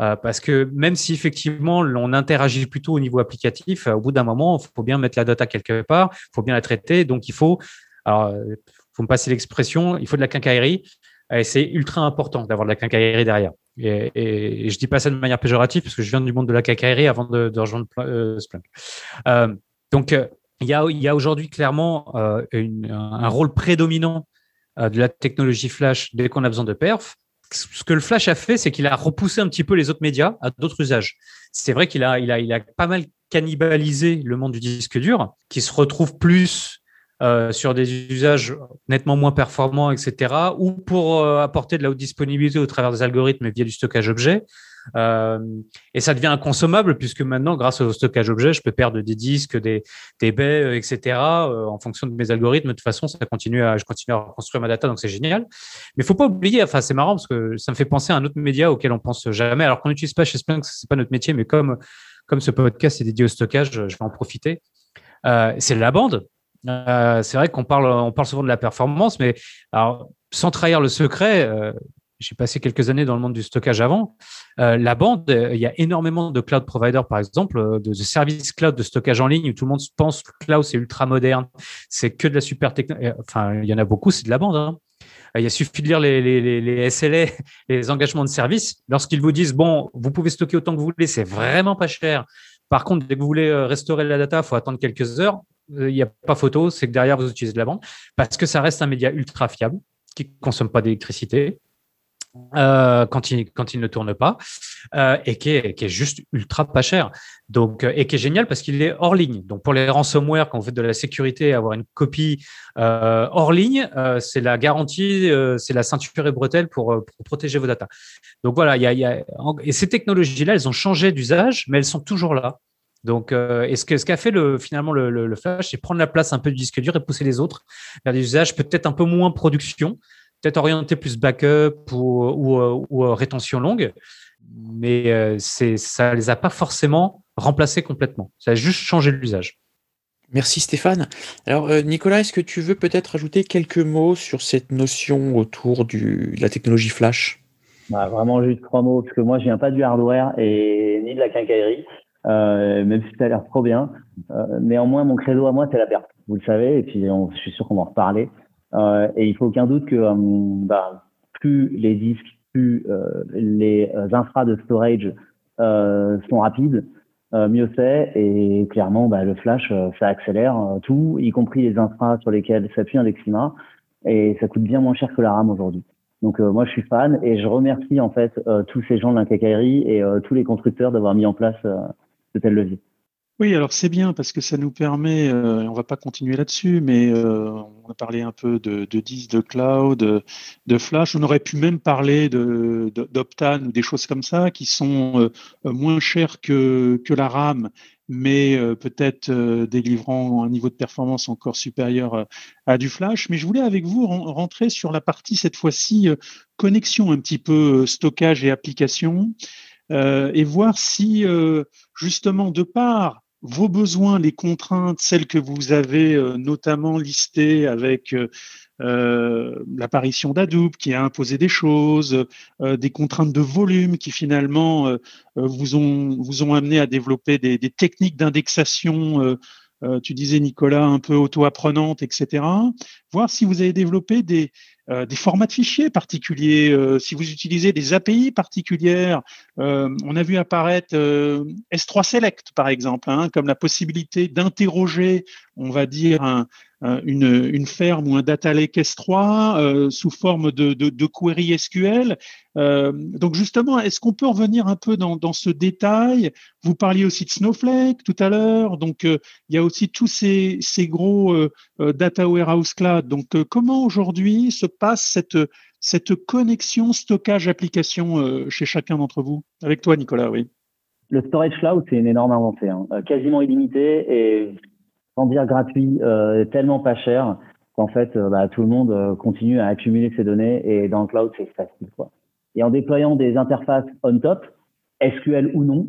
Euh, parce que même si effectivement on interagit plutôt au niveau applicatif, au bout d'un moment, il faut bien mettre la data quelque part, il faut bien la traiter. Donc il faut, alors, faut me passer l'expression, il faut de la quincaillerie. Et c'est ultra important d'avoir de la quincaillerie derrière. Et, et, je dis pas ça de manière péjorative parce que je viens du monde de la quincaillerie avant de, rejoindre euh, Splunk. Euh, donc il y a aujourd'hui clairement un rôle prédominant de la technologie flash dès qu'on a besoin de perf ce que le Flash a fait, c'est qu'il a repoussé un petit peu les autres médias à d'autres usages. C'est vrai qu'il a, pas mal cannibalisé le monde du disque dur, qui se retrouve plus euh, sur des usages nettement moins performants, etc., ou pour euh, apporter de la haute disponibilité au travers des algorithmes via du stockage objet. Euh, et ça devient inconsommable puisque maintenant, grâce au stockage objet, je peux perdre des disques, des, des baies, euh, etc. Euh, en fonction de mes algorithmes. De toute façon, ça continue à, je continue à construire ma data, donc c'est génial. Mais il faut pas oublier, enfin, c'est marrant parce que ça me fait penser à un autre média auquel on pense jamais. Alors qu'on n'utilise pas chez Splunk, c'est pas notre métier, mais comme, comme ce podcast est dédié au stockage, je vais en profiter. C'est la bande. C'est vrai qu'on parle, on parle souvent de la performance, mais sans trahir le secret, j'ai passé quelques années dans le monde du stockage avant. la bande, il y a énormément de cloud providers, par exemple, de, services cloud de stockage en ligne où tout le monde pense que le cloud c'est ultra moderne, c'est que de la super technologie. Enfin, il y en a beaucoup, c'est de la bande. Hein. Il suffit de lire les, SLA, les engagements de service. Lorsqu'ils vous disent, bon, vous pouvez stocker autant que vous voulez, c'est vraiment pas cher. Par contre, dès que vous voulez restaurer la data, il faut attendre quelques heures. Il n'y a pas photo, c'est que derrière, vous utilisez de la bande parce que ça reste un média ultra fiable qui ne consomme pas d'électricité, euh, quand, il, ne tourne pas euh, et qui est, juste ultra pas cher. Donc, euh, et qui est génial parce qu'il est hors ligne. Donc, pour les ransomware, quand vous faites de la sécurité, avoir une copie hors ligne, c'est la garantie, c'est la ceinture et bretelle pour, protéger vos datas. Donc, voilà, il y a, et ces technologies-là, elles ont changé d'usage, mais elles sont toujours là. Donc, et ce qu'a ce fait le, finalement le, le, le Flash, c'est prendre la place un peu du disque dur et pousser les autres vers des usages peut-être un peu moins production, peut-être orienté plus backup ou, ou, ou, euh, rétention longue, mais euh, c'est, ça ne les a pas forcément remplacés complètement. Ça a juste changé l'usage. Merci Stéphane. Alors euh, Nicolas, est-ce que tu veux peut-être ajouter quelques mots sur cette notion autour du, de la technologie flash? Bah, Vraiment juste trois mots, parce que moi je viens pas du hardware et ni de la quincaillerie, euh, même si ça a l'air trop bien. Euh, néanmoins, mon credo à moi, c'est la perte. Vous le savez, et puis on, je suis sûr qu'on va en reparler. Euh, et il faut aucun doute que euh, bah, plus les disques, plus euh, les infras de storage sont rapides, mieux c'est. Et clairement, bah, le flash, ça accélère tout, y compris les infras sur lesquels s'appuie un Dexima. Et ça coûte bien moins cher que la RAM aujourd'hui. Donc moi je suis fan et je remercie en fait tous ces gens de l'incacaillerie et tous les constructeurs d'avoir mis en place de tels leviers. Oui, alors c'est bien parce que ça nous permet, euh, on va pas continuer là-dessus, mais euh, on a parlé un peu de, de de cloud, de, Flash. On aurait pu même parler de, d'Optane ou des choses comme ça qui sont euh, moins chères que, que la RAM, mais peut-être délivrant un niveau de performance encore supérieur à du Flash. Mais je voulais avec vous rentrer sur la partie cette fois-ci connexion un petit peu stockage et application. et voir si justement de part vos besoins, les contraintes, celles que vous avez euh, notamment listées avec euh, euh, l'apparition d'Adobe qui a imposé des choses, des contraintes de volume qui finalement vous, ont, amené à développer des, des techniques d'indexation, tu disais Nicolas, un peu auto-apprenantes, etc. Voir si vous avez développé des, euh, formats de fichiers particuliers, euh, si vous utilisez des API particulières. Euh, on a vu apparaître S3 Select, par exemple, hein, comme la possibilité d'interroger, on va dire, un, une, ferme ou un data lake S3 sous forme de, query SQL. donc justement, est-ce qu'on peut revenir un peu dans, ce détail? Vous parliez aussi de Snowflake tout à l'heure, donc il y a aussi tous ces, ces gros data warehouse cloud. Donc comment aujourd'hui se passe cette, cette connexion stockage-application euh, chez chacun d'entre vous? Avec toi, Nicolas, oui. Le storage cloud, c'est une énorme avancée, hein. euh, quasiment illimité et sans dire gratuit, euh, tellement pas cher qu'en fait, bah, tout le monde continue à accumuler ses données et dans le cloud, c'est facile. Quoi. Et en déployant des interfaces on-top, SQL ou non,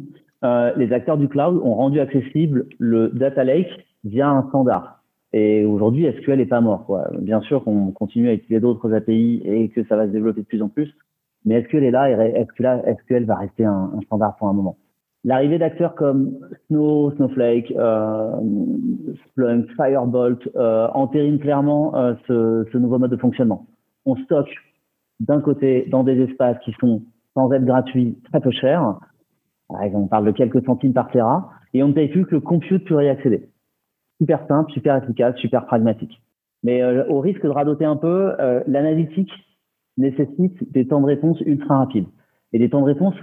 les acteurs du cloud ont rendu accessible le data lake via un standard. Et aujourd'hui, SQL n'est pas mort. Quoi. Bien sûr qu'on continue à utiliser d'autres API et que ça va se développer de plus en plus, mais SQL est là et SQL, va rester un, standard pour un moment. L'arrivée d'acteurs comme Snow, Snowflake, euh, Splunk, Firebolt euh, entérine clairement euh, ce, nouveau mode de fonctionnement. On stocke d'un côté dans des espaces qui sont sans être gratuits, très peu chers. On parle de quelques centimes par terra, et on ne paye plus que le compute pour y accéder super simple, super efficace, super pragmatique. Mais euh, au risque de radoter un peu, euh, l'analytique nécessite des temps de réponse ultra rapides et des temps de réponse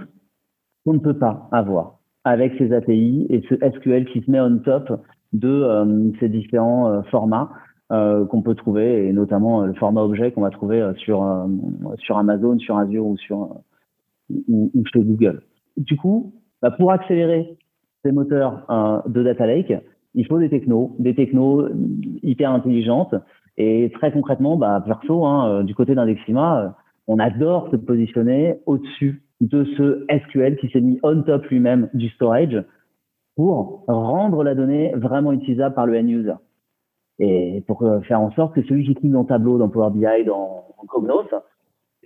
qu'on ne peut pas avoir avec ces API et ce SQL qui se met on top de euh, ces différents formats qu'on peut trouver et notamment le format objet qu'on va trouver sur sur Amazon, sur Azure ou sur chez Google. Du coup, bah, pour accélérer ces moteurs de data lake, il faut des technos, des technos hyper intelligentes. Et très concrètement, bah, perso, hein, euh, du côté d'Indexima, euh, on adore se positionner au-dessus de ce SQL qui s'est mis on top lui-même du storage pour rendre la donnée vraiment utilisable par le end user. et pour faire en sorte que celui qui clique dans Tableau, dans Power BI, dans Cognos,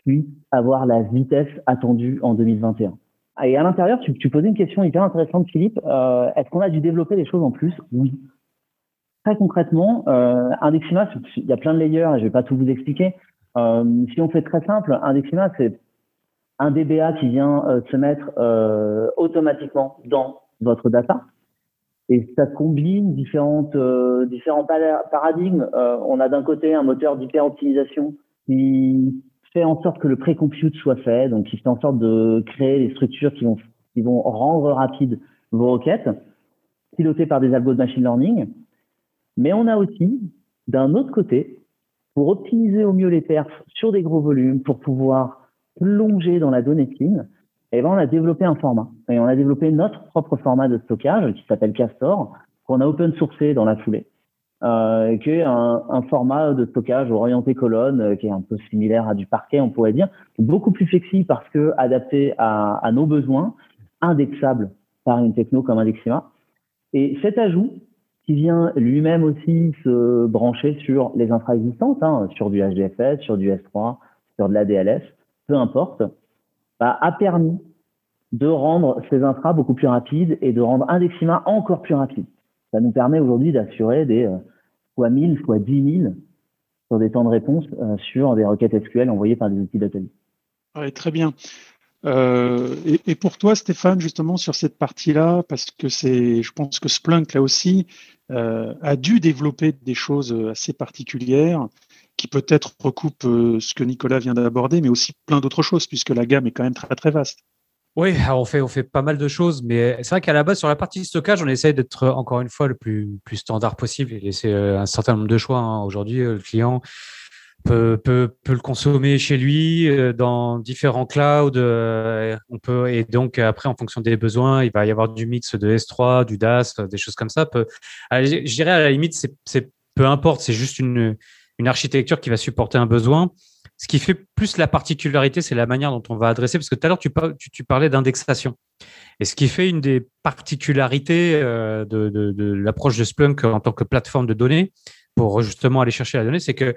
puisse avoir la vitesse attendue en 2021. Et à l'intérieur, tu, tu, posais une question hyper intéressante, Philippe. Euh, Est-ce qu'on a dû développer des choses en plus? Oui. Très concrètement, euh, Indexima, il y a plein de layers et je vais pas tout vous expliquer. Euh, si on fait très simple, Indexima, c'est un DBA qui vient euh, se mettre euh, automatiquement dans votre data. Et ça combine différentes, euh, différents paradigmes. on a d'un côté un moteur d'hyper-optimisation qui fait en sorte que le pré-compute soit fait, donc qui fait en sorte de créer les structures qui vont, qui vont rendre rapide vos requêtes, pilotées par des algos de machine learning. Mais on a aussi, d'un autre côté, pour optimiser au mieux les perfs sur des gros volumes, pour pouvoir plonger dans la donnée clean, et eh ben on a développé un format. Et on a développé notre propre format de stockage qui s'appelle Castor, qu'on a open sourcé dans la foulée euh, qui est un, format de stockage orienté colonne, euh, qui est un peu similaire à du parquet, on pourrait dire, beaucoup plus flexible parce que adapté à, à nos besoins, indexable par une techno comme Indexima. Et cet ajout, qui vient lui-même aussi se brancher sur les infra existantes, hein, sur du HDFS, sur du S3, sur de l'ADLS, peu importe, bah, a permis de rendre ces infras beaucoup plus rapides et de rendre Indexima encore plus rapide. Ça nous permet aujourd'hui d'assurer des euh, fois 1000, fois 10 000 sur des temps de réponse euh, sur des requêtes SQL envoyées par des outils d'atelier. Très bien. Euh, et, pour toi, Stéphane, justement sur cette partie-là, parce que c'est, je pense que Splunk là aussi euh, a dû développer des choses assez particulières qui peut-être recoupent ce que Nicolas vient d'aborder, mais aussi plein d'autres choses, puisque la gamme est quand même très très vaste. Oui, on fait, on fait pas mal de choses, mais c'est vrai qu'à la base, sur la partie stockage, on essaye d'être encore une fois le plus, plus standard possible et laisser euh, un certain nombre de choix. Hein. Aujourd'hui, euh, le client peut, peut, peut le consommer chez lui euh, dans différents clouds. On peut, et donc, après, en fonction des besoins, il va y avoir du mix de S3, du DAS, des choses comme ça. Je dirais à la limite, c'est peu importe, c'est juste une, une architecture qui va supporter un besoin. Ce qui fait plus la particularité, c'est la manière dont on va adresser, parce que tout à l'heure, tu, parlais d'indexation. Et ce qui fait une des particularités euh, de l'approche de Splunk en tant que plateforme de données, pour justement aller chercher la donnée, c'est que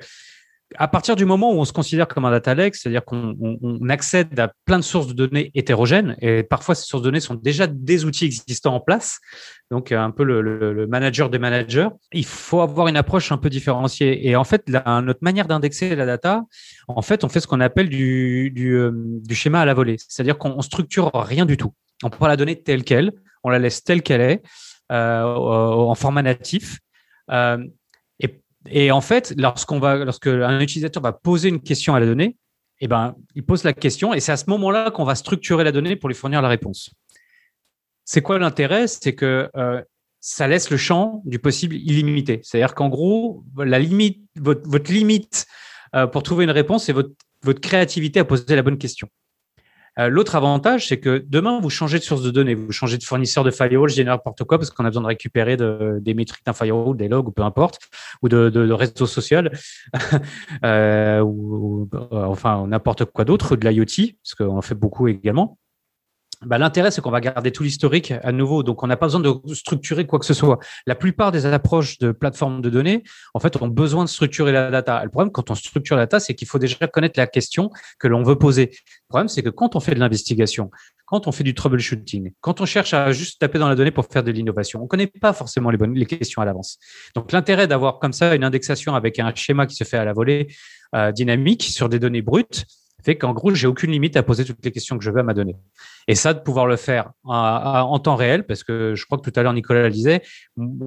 à partir du moment où on se considère comme un data lake, c'est-à-dire qu'on on, accède à plein de sources de données hétérogènes, et parfois ces sources de données sont déjà des outils existants en place, donc un peu le, manager des managers, il faut avoir une approche un peu différenciée. Et en fait, notre manière d'indexer la data, en fait, on fait ce qu'on appelle du, euh, schéma à la volée, c'est-à-dire qu'on structure rien du tout. On prend la donnée telle qu'elle, on la laisse telle qu'elle est, euh, en format natif. Euh, et en fait, lorsqu'on va, lorsque un utilisateur va poser une question à la donnée, eh ben, il pose la question et c'est à ce moment-là qu'on va structurer la donnée pour lui fournir la réponse. C'est quoi l'intérêt? C'est que euh, ça laisse le champ du possible illimité. C'est-à-dire qu'en gros, la limite, votre, limite euh, pour trouver une réponse, c'est votre créativité à poser la bonne question. Euh, l'autre avantage, c'est que demain, vous changez de source de données, vous changez de fournisseur de firewall, je n'importe quoi parce qu'on a besoin de récupérer des métriques d'un firewall, des logs ou peu importe, ou de, de, de réseau social, euh, ou, enfin n'importe quoi d'autre, de l'IoT, parce qu'on en fait beaucoup également. Bah, l'intérêt, c'est qu'on va garder tout l'historique à nouveau. Donc, on n'a pas besoin de structurer quoi que ce soit. La plupart des approches de plateformes de données, en fait, ont besoin de structurer la data. Le problème, quand on structure la data, c'est qu'il faut déjà connaître la question que l'on veut poser. Le problème, c'est que quand on fait de l'investigation, quand on fait du troubleshooting, quand on cherche à juste taper dans la donnée pour faire de l'innovation, on connaît pas forcément les bonnes les questions à l'avance. Donc, l'intérêt d'avoir comme ça une indexation avec un schéma qui se fait à la volée euh, dynamique sur des données brutes, fait qu'en gros, j'ai aucune limite à poser toutes les questions que je veux à ma donnée. Et ça, de pouvoir le faire en, temps réel, parce que je crois que tout à l'heure, Nicolas le disait,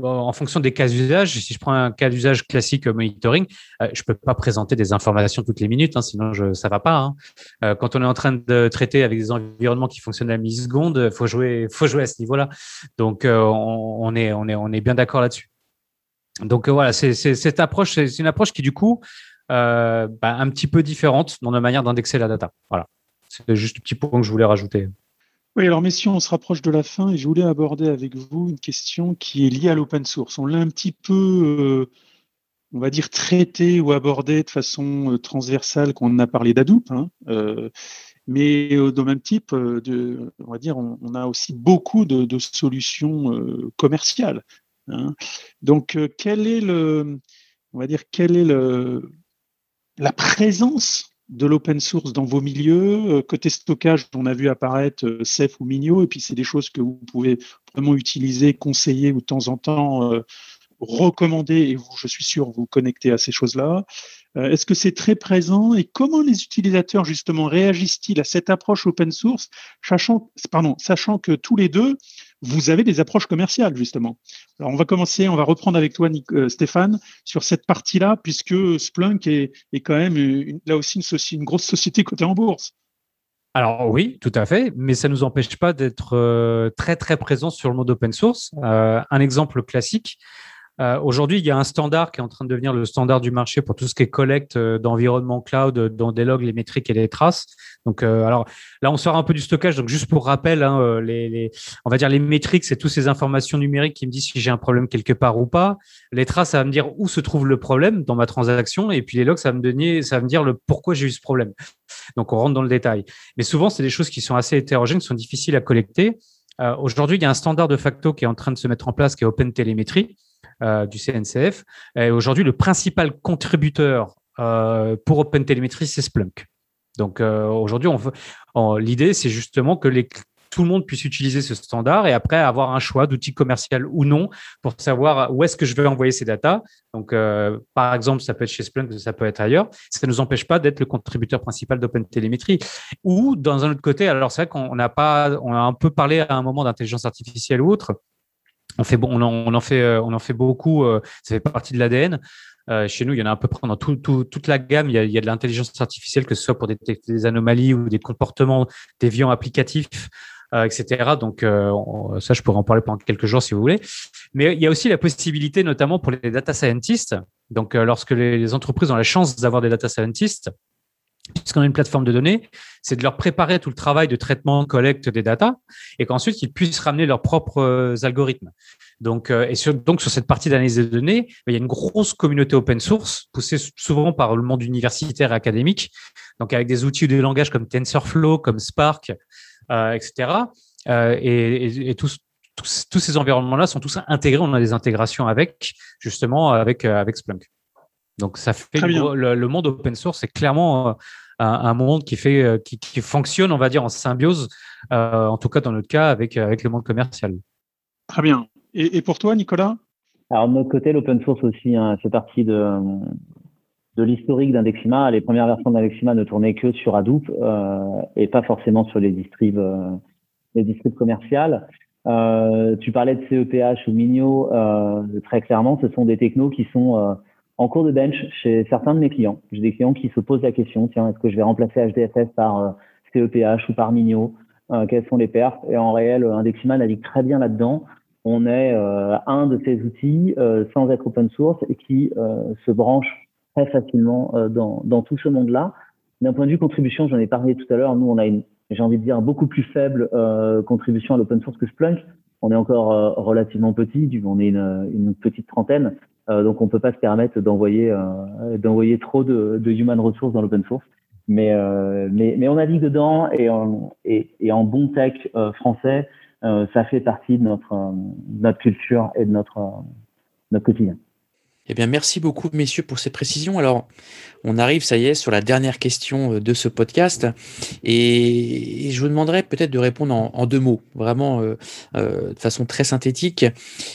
en fonction des cas d'usage, si je prends un cas d'usage classique monitoring, euh, je peux pas présenter des informations toutes les minutes, hein, sinon je, ça va pas. Hein. Euh, quand on est en train de traiter avec des environnements qui fonctionnent à la milliseconde, faut jouer, faut jouer à ce niveau-là. Donc, euh, on, est, on est, on est bien d'accord là-dessus. Donc voilà, c'est cette approche, c'est une approche qui du coup euh, bah, un petit peu différente dans la manière d'indexer la data. Voilà. C'est juste un petit point que je voulais rajouter. Oui, alors messieurs, on se rapproche de la fin et je voulais aborder avec vous une question qui est liée à l'open source. On l'a un petit peu, euh, on va dire, traité ou abordé de façon euh, transversale quand on a parlé d'Hadoop. Hein, mais dans le même type, on va dire, on, a aussi beaucoup de, solutions commerciales Hein. Donc, quel est le, on va dire, quelle est le, la présence de l'open source dans vos milieux euh, Côté stockage, on a vu apparaître euh, Ceph ou Minio, et puis c'est des choses que vous pouvez vraiment utiliser, conseiller ou de temps en temps recommander, et vous, je suis sûr, vous connectez à ces choses-là. Euh, est-ce que c'est très présent et comment les utilisateurs justement réagissent-ils à cette approche open source, sachant, pardon, sachant que tous les deux, vous avez des approches commerciales justement? Alors on va commencer, on va reprendre avec toi euh, Stéphane sur cette partie-là, puisque Splunk est, quand même là aussi une, une grosse société cotée en bourse. Alors oui, tout à fait, mais ça ne nous empêche pas d'être euh, très très présent sur le mode open source. un exemple classique, euh, aujourd'hui, il y a un standard qui est en train de devenir le standard du marché pour tout ce qui est collecte euh, d'environnement cloud, euh, dont des logs, les métriques et les traces. Donc, alors là, on sort un peu du stockage. Donc, juste pour rappel, hein, les, on va dire les métriques, c'est toutes ces informations numériques qui me disent si j'ai un problème quelque part ou pas. Les traces, ça va me dire où se trouve le problème dans ma transaction. Et puis les logs, ça va me donner, ça va me dire le pourquoi j'ai eu ce problème. Donc, on rentre dans le détail. Mais souvent, c'est des choses qui sont assez hétérogènes, qui sont difficiles à collecter. Aujourd'hui, il y a un standard de facto qui est en train de se mettre en place, qui est Open Telemetry euh, du CNCF. Et aujourd'hui, le principal contributeur euh, pour OpenTelemetry, c'est Splunk. Donc euh, aujourd'hui, l'idée, c'est justement que tout le monde puisse utiliser ce standard et après avoir un choix d'outil commercial ou non pour savoir où est-ce que je vais envoyer ces datas. Donc, par exemple, ça peut être chez Splunk, ça peut être ailleurs. Ça ne nous empêche pas d'être le contributeur principal d'OpenTelemetry. Ou dans un autre côté, alors c'est vrai qu'on pas, on a un peu parlé à un moment d'intelligence artificielle ou autre on fait on en, fait euh, en fait beaucoup. Euh, ça fait partie de l'ADN. Euh, chez nous, il y en a un peu près dans toute la gamme. Il y a, de l'intelligence artificielle, que ce soit pour détecter des anomalies ou des comportements déviants applicatifs, etc. Donc ça, je pourrais en parler pendant quelques jours si vous voulez. Mais il y a aussi la possibilité, notamment pour les data scientists. Donc lorsque les entreprises ont la chance d'avoir des data scientists, puisqu'on a une plateforme de données, c'est de leur préparer tout le travail de traitement, de collecte des datas, et qu'ensuite ils puissent ramener leurs propres euh, algorithmes. Donc, euh, et sur, donc sur cette partie d'analyse des données, ben, il y a une grosse communauté open source poussée souvent par le monde universitaire et académique, donc avec des outils ou des langages comme TensorFlow, comme Spark, euh, etc. et, et, tous, ces environnements-là sont tous intégrés. On a des intégrations avec justement avec Splunk. Donc ça fait le, monde open source, c'est clairement euh, un, monde qui fait euh, qui, fonctionne, on va dire, en symbiose, euh, en tout cas dans notre cas avec avec le monde commercial. Très bien. Et, pour toi, Nicolas? Alors de notre côté, l'open source aussi hein, fait partie de de l'historique d'Indexima. Les premières versions d'Indexima ne tournaient que sur Hadoop et pas forcément sur les distribs les distribs commerciales. tu parlais de CEPH ou Minio, très clairement, ce sont des technos qui sont en cours de bench chez certains de mes clients. J'ai des clients qui se posent la question, tiens, est-ce que je vais remplacer HDFS par euh, CEPH ou par Migno euh, Quelles sont les pertes? Et en réel, Indexima navigue très bien là-dedans. On est euh, un de ces outils sans être open source et qui se branche très facilement dans, dans tout ce monde-là. D'un point de vue contribution, j'en ai parlé tout à l'heure, nous, on a une, j'ai envie de dire, beaucoup plus faible contribution à l'open source que Splunk. On est encore relativement petit, on est une, une petite trentaine, euh, donc on peut pas se permettre d'envoyer euh, d'envoyer trop de, de human resources dans l'open source. Mais, euh, mais, mais on dedans et en, et, en bon tech français, ça fait partie de notre, culture et de notre quotidien. Eh bien, merci beaucoup, messieurs, pour ces précisions. Alors, on arrive, ça y est, sur la dernière question euh, de ce podcast. Et je vous demanderai peut-être de répondre en, deux mots, vraiment euh, euh, de façon très synthétique.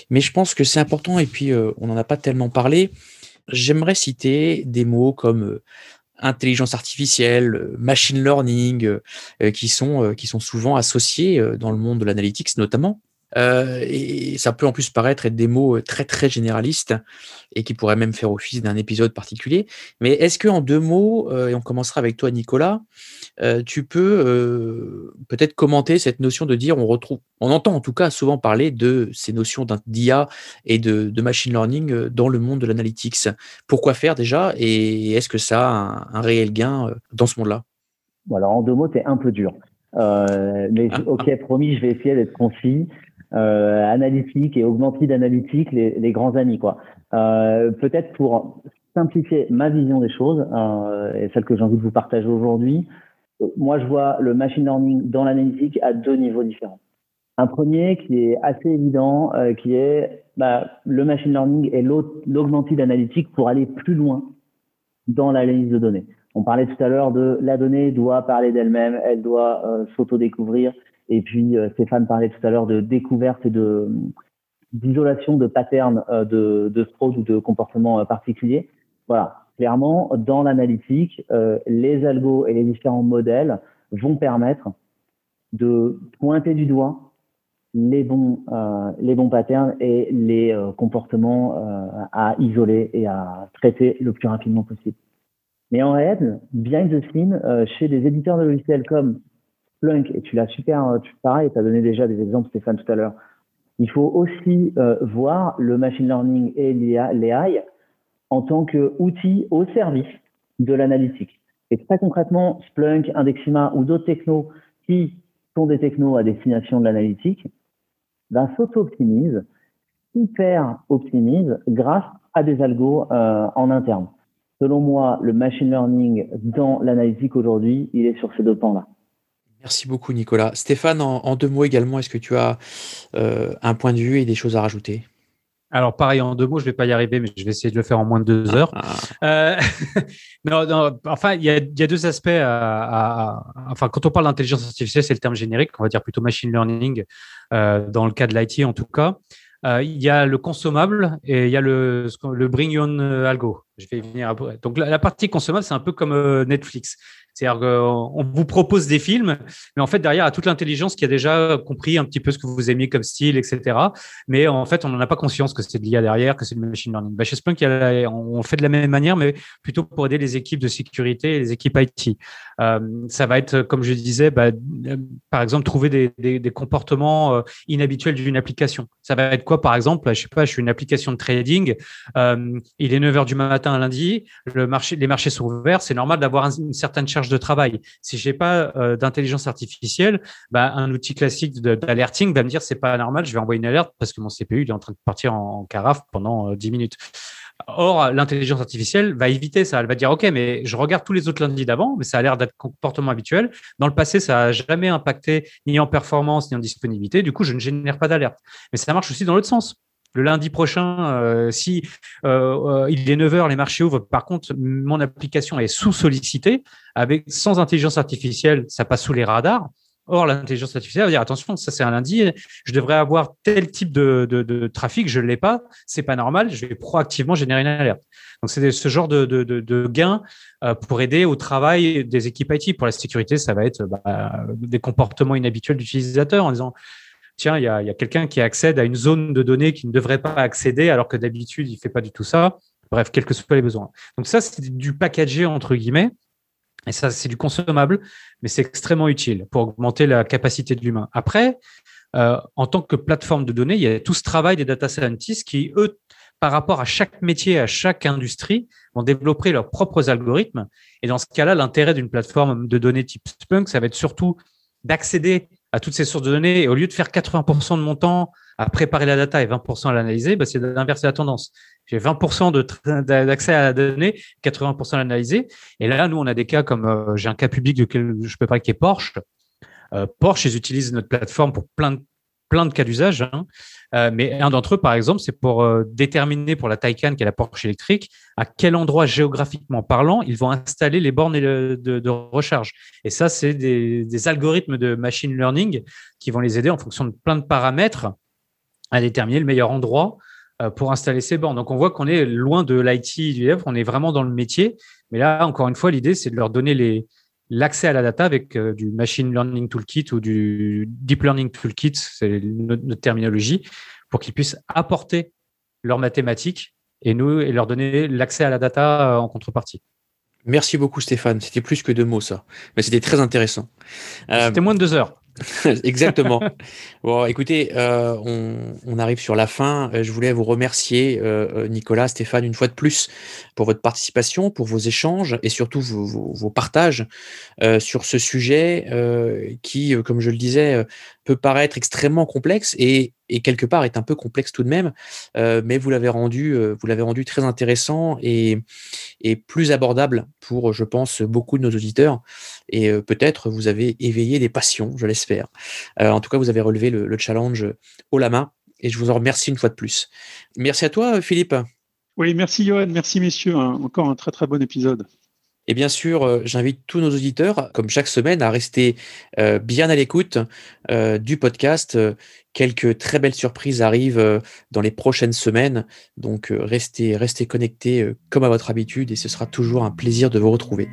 Mais je pense que c'est important, et puis on n'en a pas tellement parlé. J'aimerais citer des mots comme intelligence artificielle, machine learning, qui, sont, qui sont souvent associés dans le monde de l'analytics notamment. Euh, et ça peut en plus paraître être des mots euh, très très généralistes et qui pourraient même faire office d'un épisode particulier. Mais est-ce que en deux mots, euh, et on commencera avec toi Nicolas, tu peux peut-être commenter cette notion de dire on retrouve, on entend en tout cas souvent parler de ces notions d'IA et de, de, machine learning dans le monde de l'analytics. Pourquoi faire déjà et est-ce que ça a un, réel gain dans ce monde-là? Alors en deux mots, c'est un peu dur. mais ah, ok, ah. promis, je vais essayer d'être concis euh, analytique et augmented analytique, les, grands amis quoi. Euh, Peut-être pour simplifier ma vision des choses euh, et celle que j'ai envie de vous partager aujourd'hui, moi je vois le machine learning dans l'analytique à deux niveaux différents. Un premier qui est assez évident, qui est bah, le machine learning et l'augmented analytique pour aller plus loin dans l'analyse de données. On parlait tout à l'heure de la donnée doit parler d'elle-même, elle doit euh, s'auto-découvrir. Et puis euh, Stéphane parlait tout à l'heure de découverte et d'isolation de patterns euh, de, de fraude ou de comportements particuliers. Voilà, clairement, dans l'analytique, les algos et les différents modèles vont permettre de pointer du doigt les bons, les bons patterns et les comportements à isoler et à traiter le plus rapidement possible. Mais en réel, behind the scene, euh, chez des éditeurs de logiciels comme Splunk, et tu l'as super, euh, tu, pareil, tu as donné déjà des exemples, Stéphane, tout à l'heure, il faut aussi euh, voir le machine learning et l'AI en tant qu'outil au service de l'analytique. Et très concrètement, Splunk, Indexima ou d'autres technos qui sont des technos à destination de l'analytique, ben, s'auto-optimisent, hyper optimisent grâce à des algos en interne. Selon moi, le machine learning dans l'analytique aujourd'hui, il est sur ces deux pans-là. Merci beaucoup, Nicolas. Stéphane, en, deux mots également, est-ce que tu as euh, un point de vue et des choses à rajouter? Alors, pareil, en deux mots, je ne vais pas y arriver, mais je vais essayer de le faire en moins de deux heures. Ah. Euh, non, non, enfin, il y a, y a, deux aspects à, Enfin, quand on parle d'intelligence artificielle, c'est le terme générique, on va dire plutôt machine learning, euh, dans le cas de l'IT en tout cas. Euh, il y a le consommable et il y a le, le bring on algo. Je vais y venir après. Donc la, partie consommable, c'est un peu comme Netflix. C'est-à-dire qu'on vous propose des films, mais en fait, derrière, a toute l'intelligence qui a déjà compris un petit peu ce que vous aimiez comme style, etc. Mais en fait, on n'en a pas conscience que c'est de l'IA derrière, que c'est du machine learning. Bah, chez Splunk, on fait de la même manière, mais plutôt pour aider les équipes de sécurité et les équipes IT. Euh, ça va être, comme je disais, bah, euh, par exemple, trouver des, comportements euh, inhabituels d'une application. Ça va être quoi, par exemple? Je sais pas, je suis une application de trading. Euh, il est 9 heures du matin un lundi. Les marchés sont ouverts. C'est normal d'avoir une certaine charge de travail. Si j'ai pas d'intelligence artificielle, bah, un outil classique d'alerting va me dire c'est pas normal. Je vais envoyer une alerte parce que mon CPU est en train de partir en carafe pendant 10 minutes. Or, l'intelligence artificielle va éviter ça. Elle va dire, OK, mais je regarde tous les autres lundis d'avant, mais ça a l'air d'être comportement habituel. Dans le passé, ça n'a jamais impacté ni en performance, ni en disponibilité. Du coup, je ne génère pas d'alerte. Mais ça marche aussi dans l'autre sens. Le lundi prochain, euh, si euh, euh, il est 9 heures, les marchés ouvrent. Par contre, mon application est sous sollicitée. Avec sans intelligence artificielle, ça passe sous les radars. Or, l'intelligence artificielle va dire attention, ça c'est un lundi, je devrais avoir tel type de, trafic, je ne l'ai pas, c'est pas normal, je vais proactivement générer une alerte. Donc, c'est ce genre de, de, de gain euh, pour aider au travail des équipes IT. Pour la sécurité, ça va être bah, des comportements inhabituels d'utilisateurs en disant tiens, il y a, quelqu'un qui accède à une zone de données qui ne devrait pas accéder alors que d'habitude, il fait pas du tout ça. Bref, quels que soient les besoins. Donc ça, c'est du packagé entre guillemets. Et ça, c'est du consommable, mais c'est extrêmement utile pour augmenter la capacité de l'humain. Après, euh, en tant que plateforme de données, il y a tout ce travail des data scientists qui, eux, par rapport à chaque métier, à chaque industrie, vont développer leurs propres algorithmes. Et dans ce cas-là, l'intérêt d'une plateforme de données type Spunk, ça va être surtout d'accéder à toutes ces sources de données. Au lieu de faire 80% de mon temps à préparer la data et 20% à l'analyser, bah, c'est d'inverser la tendance. J'ai 20% d'accès à la donnée, 80% à l'analyser. Et là, nous, on a des cas comme, euh, j'ai un cas public duquel je peux parler qui est Porsche. Euh, Porsche, ils utilisent notre plateforme pour plein de, plein de cas d'usage. Hein. Euh, mais un d'entre eux, par exemple, c'est pour déterminer pour la Taycan, qui est la Porsche électrique, à quel endroit géographiquement parlant ils vont installer les bornes de, recharge. Et ça, c'est des, algorithmes de machine learning qui vont les aider en fonction de plein de paramètres à déterminer le meilleur endroit euh, pour installer ces bornes. Donc on voit qu'on est loin de l'IT du on est vraiment dans le métier. Mais là, encore une fois, l'idée, c'est de leur donner les, l'accès à la data avec euh, du machine learning toolkit ou du deep learning toolkit, c'est notre, terminologie, pour qu'ils puissent apporter leurs mathématiques et nous et leur donner l'accès à la data euh, en contrepartie. Merci beaucoup Stéphane, c'était plus que deux mots ça, mais c'était très intéressant. C'était moins de deux heures. Exactement. bon, écoutez, euh, on, arrive sur la fin. Euh, je voulais vous remercier, euh, Nicolas, Stéphane, une fois de plus, pour votre participation, pour vos échanges et surtout vos, partages sur ce sujet qui, comme je le disais, peut paraître extrêmement complexe et, et, quelque part est un peu complexe tout de même, mais vous l'avez rendu, vous l'avez rendu très intéressant et, et plus abordable pour, je pense, beaucoup de nos auditeurs. Et peut-être vous avez éveillé des passions, je l'espère. en tout cas, vous avez relevé le, le challenge haut la main et je vous en remercie une fois de plus. Merci à toi, Philippe. Oui, merci Johan, merci messieurs. Encore un très très bon épisode. Et bien sûr, euh, j'invite tous nos auditeurs, comme chaque semaine, à rester euh, bien à l'écoute euh, du podcast. Quelques très belles surprises arrivent dans les prochaines semaines. Donc, restez, restez connectés comme à votre habitude et ce sera toujours un plaisir de vous retrouver.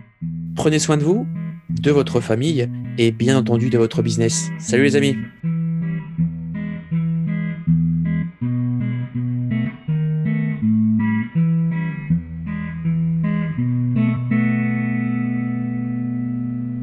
Prenez soin de vous, de votre famille et bien entendu de votre business. Salut les amis